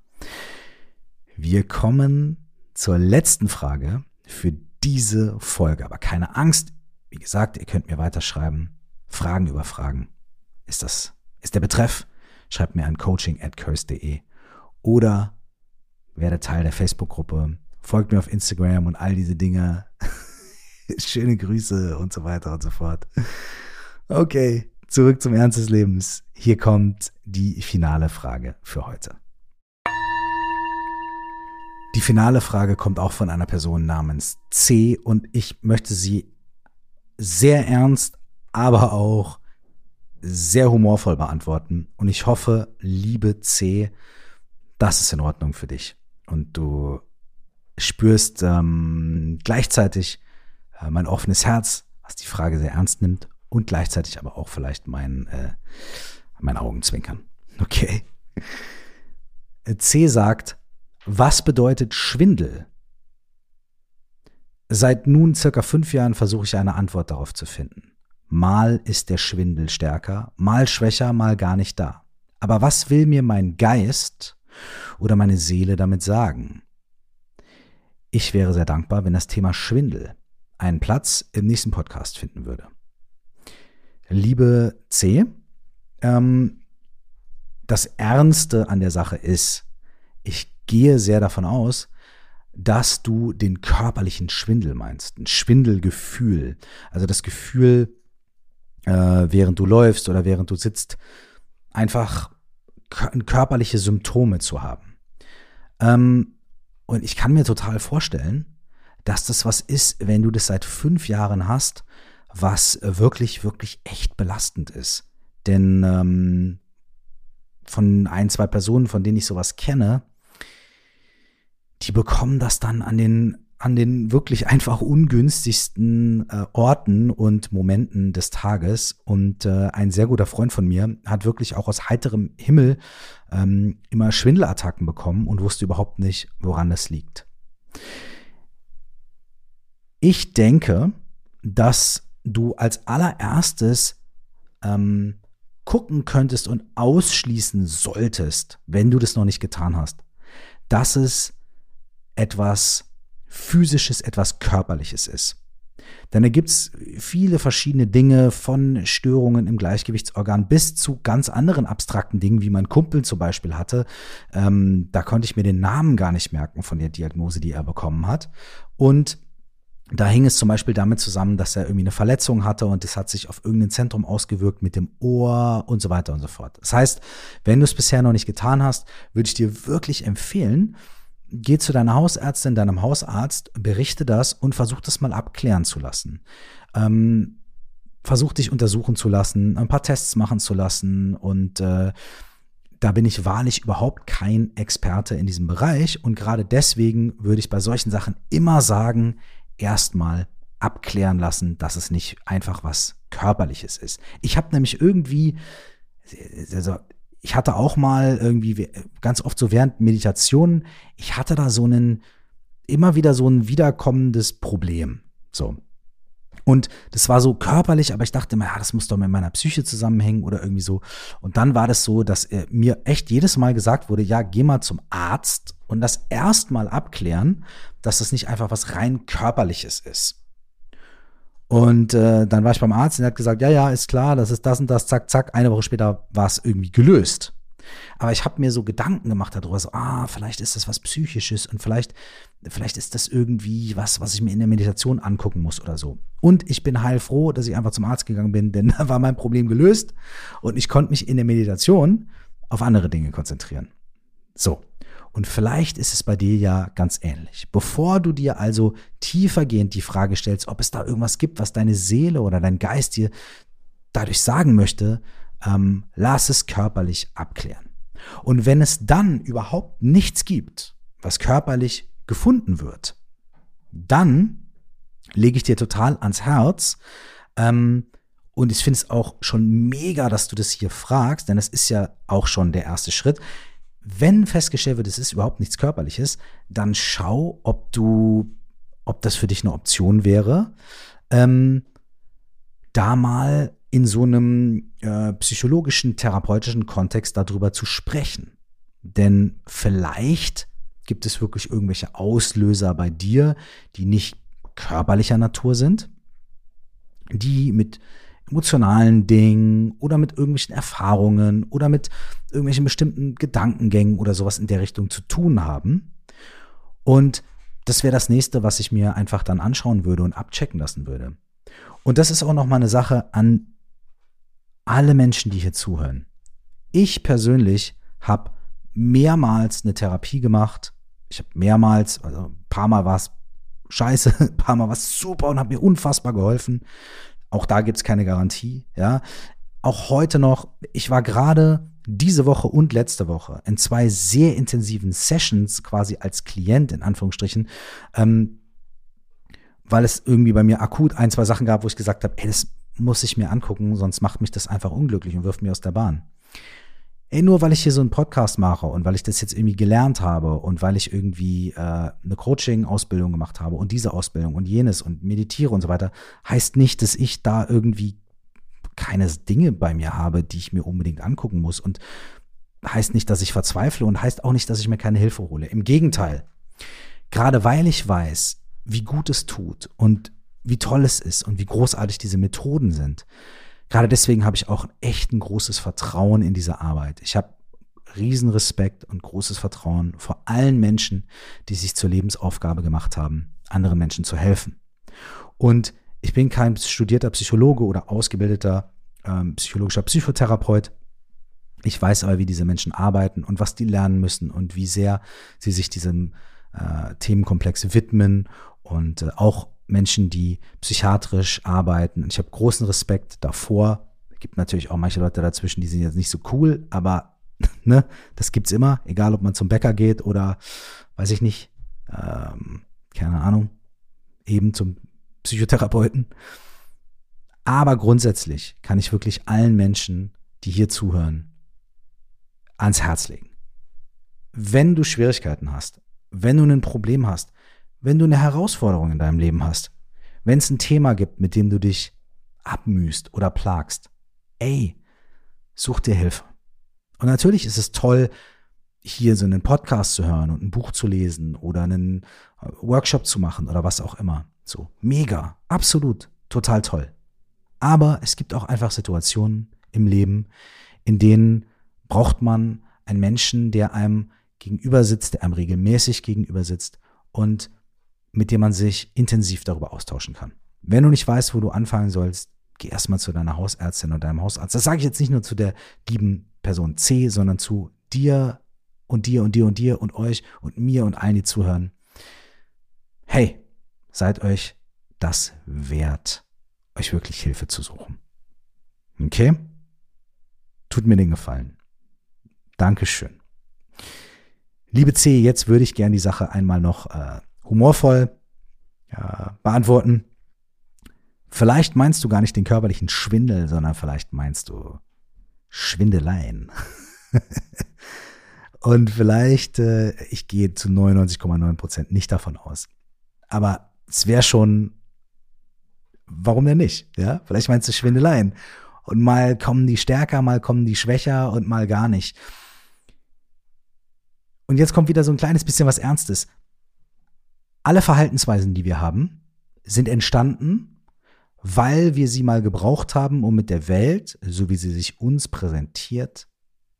Wir kommen zur letzten Frage für diese Folge. Aber keine Angst, wie gesagt, ihr könnt mir weiterschreiben. Fragen über Fragen. Ist das, ist der Betreff? Schreibt mir an coaching at curse.de oder werde Teil der Facebook-Gruppe, folgt mir auf Instagram und all diese Dinge. Schöne Grüße und so weiter und so fort. Okay, zurück zum Ernst des Lebens. Hier kommt die finale Frage für heute. Die finale Frage kommt auch von einer Person namens C und ich möchte sie sehr ernst, aber auch sehr humorvoll beantworten. Und ich hoffe, liebe C, das ist in Ordnung für dich. Und du spürst ähm, gleichzeitig mein offenes Herz, was die Frage sehr ernst nimmt und gleichzeitig aber auch vielleicht mein, äh, mein Augenzwinkern. Okay. C sagt, was bedeutet Schwindel? Seit nun circa fünf Jahren versuche ich eine Antwort darauf zu finden. Mal ist der Schwindel stärker, mal schwächer, mal gar nicht da. Aber was will mir mein Geist oder meine Seele damit sagen? Ich wäre sehr dankbar, wenn das Thema Schwindel einen Platz im nächsten Podcast finden würde. Liebe C, ähm, das Ernste an der Sache ist, ich gehe sehr davon aus, dass du den körperlichen Schwindel meinst, ein Schwindelgefühl. Also das Gefühl, äh, während du läufst oder während du sitzt, einfach körperliche Symptome zu haben. Ähm, und ich kann mir total vorstellen, dass das was ist, wenn du das seit fünf Jahren hast, was wirklich, wirklich echt belastend ist. Denn ähm, von ein, zwei Personen, von denen ich sowas kenne, die bekommen das dann an den an den wirklich einfach ungünstigsten äh, Orten und Momenten des Tages. Und äh, ein sehr guter Freund von mir hat wirklich auch aus heiterem Himmel ähm, immer Schwindelattacken bekommen und wusste überhaupt nicht, woran das liegt. Ich denke, dass du als allererstes ähm, gucken könntest und ausschließen solltest, wenn du das noch nicht getan hast, dass es etwas Physisches, etwas Körperliches ist. Denn da gibt es viele verschiedene Dinge von Störungen im Gleichgewichtsorgan bis zu ganz anderen abstrakten Dingen, wie mein Kumpel zum Beispiel hatte. Ähm, da konnte ich mir den Namen gar nicht merken von der Diagnose, die er bekommen hat. Und da hing es zum Beispiel damit zusammen, dass er irgendwie eine Verletzung hatte und es hat sich auf irgendein Zentrum ausgewirkt mit dem Ohr und so weiter und so fort. Das heißt, wenn du es bisher noch nicht getan hast, würde ich dir wirklich empfehlen, geh zu deiner Hausärztin, deinem Hausarzt, berichte das und versuch das mal abklären zu lassen. Ähm, versuch dich untersuchen zu lassen, ein paar Tests machen zu lassen und äh, da bin ich wahrlich überhaupt kein Experte in diesem Bereich und gerade deswegen würde ich bei solchen Sachen immer sagen, erstmal abklären lassen, dass es nicht einfach was körperliches ist. Ich habe nämlich irgendwie also ich hatte auch mal irgendwie ganz oft so während Meditationen, ich hatte da so einen, immer wieder so ein wiederkommendes Problem. So. Und das war so körperlich, aber ich dachte immer, ja, das muss doch mit meiner Psyche zusammenhängen oder irgendwie so. Und dann war das so, dass äh, mir echt jedes Mal gesagt wurde, ja, geh mal zum Arzt und das erstmal abklären, dass das nicht einfach was rein körperliches ist. Und äh, dann war ich beim Arzt und er hat gesagt, ja, ja, ist klar, das ist das und das, zack, zack. Eine Woche später war es irgendwie gelöst. Aber ich habe mir so Gedanken gemacht darüber, so, ah, vielleicht ist das was Psychisches und vielleicht, vielleicht ist das irgendwie was, was ich mir in der Meditation angucken muss oder so. Und ich bin heilfroh, dass ich einfach zum Arzt gegangen bin, denn da war mein Problem gelöst und ich konnte mich in der Meditation auf andere Dinge konzentrieren. So. Und vielleicht ist es bei dir ja ganz ähnlich. Bevor du dir also tiefergehend die Frage stellst, ob es da irgendwas gibt, was deine Seele oder dein Geist dir dadurch sagen möchte, ähm, lass es körperlich abklären. Und wenn es dann überhaupt nichts gibt, was körperlich gefunden wird, dann lege ich dir total ans Herz. Ähm, und ich finde es auch schon mega, dass du das hier fragst, denn das ist ja auch schon der erste Schritt. Wenn festgestellt wird, es ist überhaupt nichts Körperliches, dann schau, ob du, ob das für dich eine Option wäre, ähm, da mal in so einem äh, psychologischen, therapeutischen Kontext darüber zu sprechen. Denn vielleicht gibt es wirklich irgendwelche Auslöser bei dir, die nicht körperlicher Natur sind, die mit emotionalen Dingen oder mit irgendwelchen Erfahrungen oder mit irgendwelchen bestimmten Gedankengängen oder sowas in der Richtung zu tun haben. Und das wäre das nächste, was ich mir einfach dann anschauen würde und abchecken lassen würde. Und das ist auch noch mal eine Sache an alle Menschen, die hier zuhören. Ich persönlich habe mehrmals eine Therapie gemacht. Ich habe mehrmals, also ein paar Mal war es scheiße, ein paar Mal war es super und hat mir unfassbar geholfen. Auch da gibt es keine Garantie, ja. Auch heute noch, ich war gerade diese Woche und letzte Woche in zwei sehr intensiven Sessions quasi als Klient in Anführungsstrichen, ähm, weil es irgendwie bei mir akut ein, zwei Sachen gab, wo ich gesagt habe, ey, das muss ich mir angucken, sonst macht mich das einfach unglücklich und wirft mir aus der Bahn. Ey, nur weil ich hier so einen Podcast mache und weil ich das jetzt irgendwie gelernt habe und weil ich irgendwie äh, eine Coaching-Ausbildung gemacht habe und diese Ausbildung und jenes und meditiere und so weiter, heißt nicht, dass ich da irgendwie keine Dinge bei mir habe, die ich mir unbedingt angucken muss und heißt nicht, dass ich verzweifle und heißt auch nicht, dass ich mir keine Hilfe hole. Im Gegenteil. Gerade weil ich weiß, wie gut es tut und wie toll es ist und wie großartig diese Methoden sind. Gerade deswegen habe ich auch echt ein großes Vertrauen in diese Arbeit. Ich habe Riesenrespekt und großes Vertrauen vor allen Menschen, die sich zur Lebensaufgabe gemacht haben, anderen Menschen zu helfen. Und ich bin kein studierter Psychologe oder ausgebildeter ähm, psychologischer Psychotherapeut. Ich weiß aber, wie diese Menschen arbeiten und was die lernen müssen und wie sehr sie sich diesem äh, Themenkomplex widmen und äh, auch Menschen, die psychiatrisch arbeiten. Ich habe großen Respekt davor. Es gibt natürlich auch manche Leute dazwischen, die sind jetzt nicht so cool, aber ne, das gibt's immer, egal ob man zum Bäcker geht oder weiß ich nicht, ähm, keine Ahnung, eben zum Psychotherapeuten. Aber grundsätzlich kann ich wirklich allen Menschen, die hier zuhören, ans Herz legen. Wenn du Schwierigkeiten hast, wenn du ein Problem hast, wenn du eine Herausforderung in deinem Leben hast, wenn es ein Thema gibt, mit dem du dich abmühst oder plagst, ey, such dir Hilfe. Und natürlich ist es toll, hier so einen Podcast zu hören und ein Buch zu lesen oder einen äh, Workshop zu machen oder was auch immer. So, mega, absolut, total toll. Aber es gibt auch einfach Situationen im Leben, in denen braucht man einen Menschen, der einem gegenüber sitzt, der einem regelmäßig gegenüber sitzt und mit dem man sich intensiv darüber austauschen kann. Wenn du nicht weißt, wo du anfangen sollst, geh erstmal zu deiner Hausärztin oder deinem Hausarzt. Das sage ich jetzt nicht nur zu der lieben Person C, sondern zu dir und dir und dir und dir und euch und mir und allen, die zuhören. Hey, seid euch das wert, euch wirklich Hilfe zu suchen. Okay? Tut mir den Gefallen. Dankeschön. Liebe C, jetzt würde ich gern die Sache einmal noch äh, humorvoll ja, beantworten. Vielleicht meinst du gar nicht den körperlichen Schwindel, sondern vielleicht meinst du Schwindeleien. Und vielleicht, äh, ich gehe zu 99,9 Prozent nicht davon aus. Aber es wäre schon, warum denn nicht? Ja, vielleicht meinst du Schwindeleien. Und mal kommen die stärker, mal kommen die schwächer und mal gar nicht. Und jetzt kommt wieder so ein kleines bisschen was Ernstes. Alle Verhaltensweisen, die wir haben, sind entstanden, weil wir sie mal gebraucht haben, um mit der Welt, so wie sie sich uns präsentiert,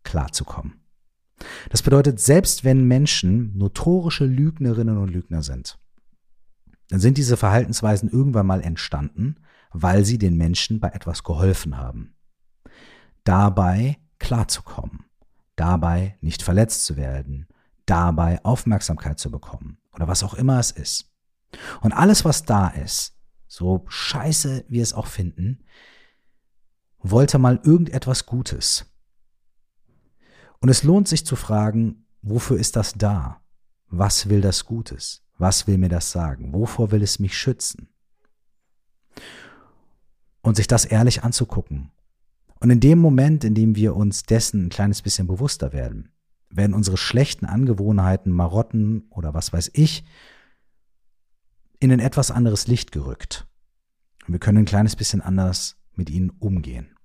klarzukommen. Das bedeutet, selbst wenn Menschen notorische Lügnerinnen und Lügner sind, dann sind diese Verhaltensweisen irgendwann mal entstanden, weil sie den Menschen bei etwas geholfen haben. Dabei klarzukommen, dabei nicht verletzt zu werden, dabei Aufmerksamkeit zu bekommen, oder was auch immer es ist. Und alles, was da ist, so scheiße wir es auch finden, wollte mal irgendetwas Gutes. Und es lohnt sich zu fragen, wofür ist das da? Was will das Gutes? Was will mir das sagen? Wovor will es mich schützen? Und sich das ehrlich anzugucken. Und in dem Moment, in dem wir uns dessen ein kleines bisschen bewusster werden, werden unsere schlechten Angewohnheiten, Marotten oder was weiß ich, in ein etwas anderes Licht gerückt. Und wir können ein kleines bisschen anders mit ihnen umgehen.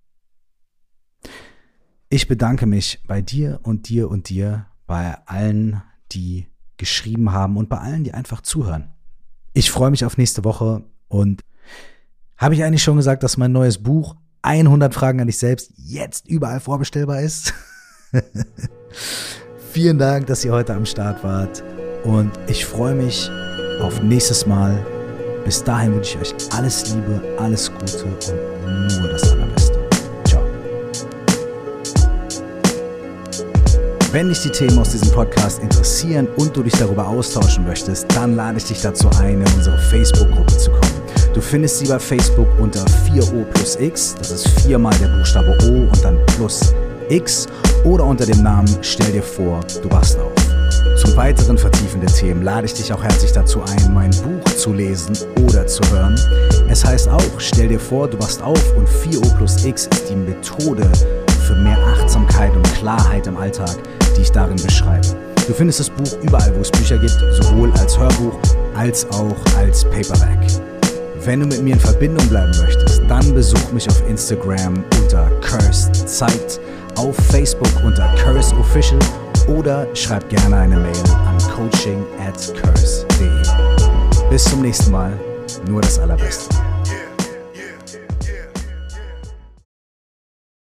Ich bedanke mich bei dir und dir und dir, bei allen, die geschrieben haben und bei allen, die einfach zuhören. Ich freue mich auf nächste Woche und habe ich eigentlich schon gesagt, dass mein neues Buch 100 Fragen an dich selbst jetzt überall vorbestellbar ist? Vielen Dank, dass ihr heute am Start wart und ich freue mich auf nächstes Mal. Bis dahin wünsche ich euch alles Liebe, alles Gute und nur das Allerbeste. Ciao. Wenn dich die Themen aus diesem Podcast interessieren und du dich darüber austauschen möchtest, dann lade ich dich dazu ein, in unsere Facebook-Gruppe zu kommen. Du findest sie bei Facebook unter 4O plus X, das ist viermal der Buchstabe O und dann plus X oder unter dem Namen Stell dir vor, du wachst auf. Zum weiteren Vertiefen der Themen lade ich dich auch herzlich dazu ein, mein Buch zu lesen oder zu hören. Es heißt auch, stell dir vor, du wachst auf und 4O plus X ist die Methode für mehr Achtsamkeit und Klarheit im Alltag, die ich darin beschreibe. Du findest das Buch überall, wo es Bücher gibt, sowohl als Hörbuch als auch als Paperback. Wenn du mit mir in Verbindung bleiben möchtest, dann besuch mich auf Instagram unter Cursed Zeit, auf Facebook unter Curse Official oder schreib gerne eine Mail an coaching at curse.de. Bis zum nächsten Mal, nur das Allerbeste.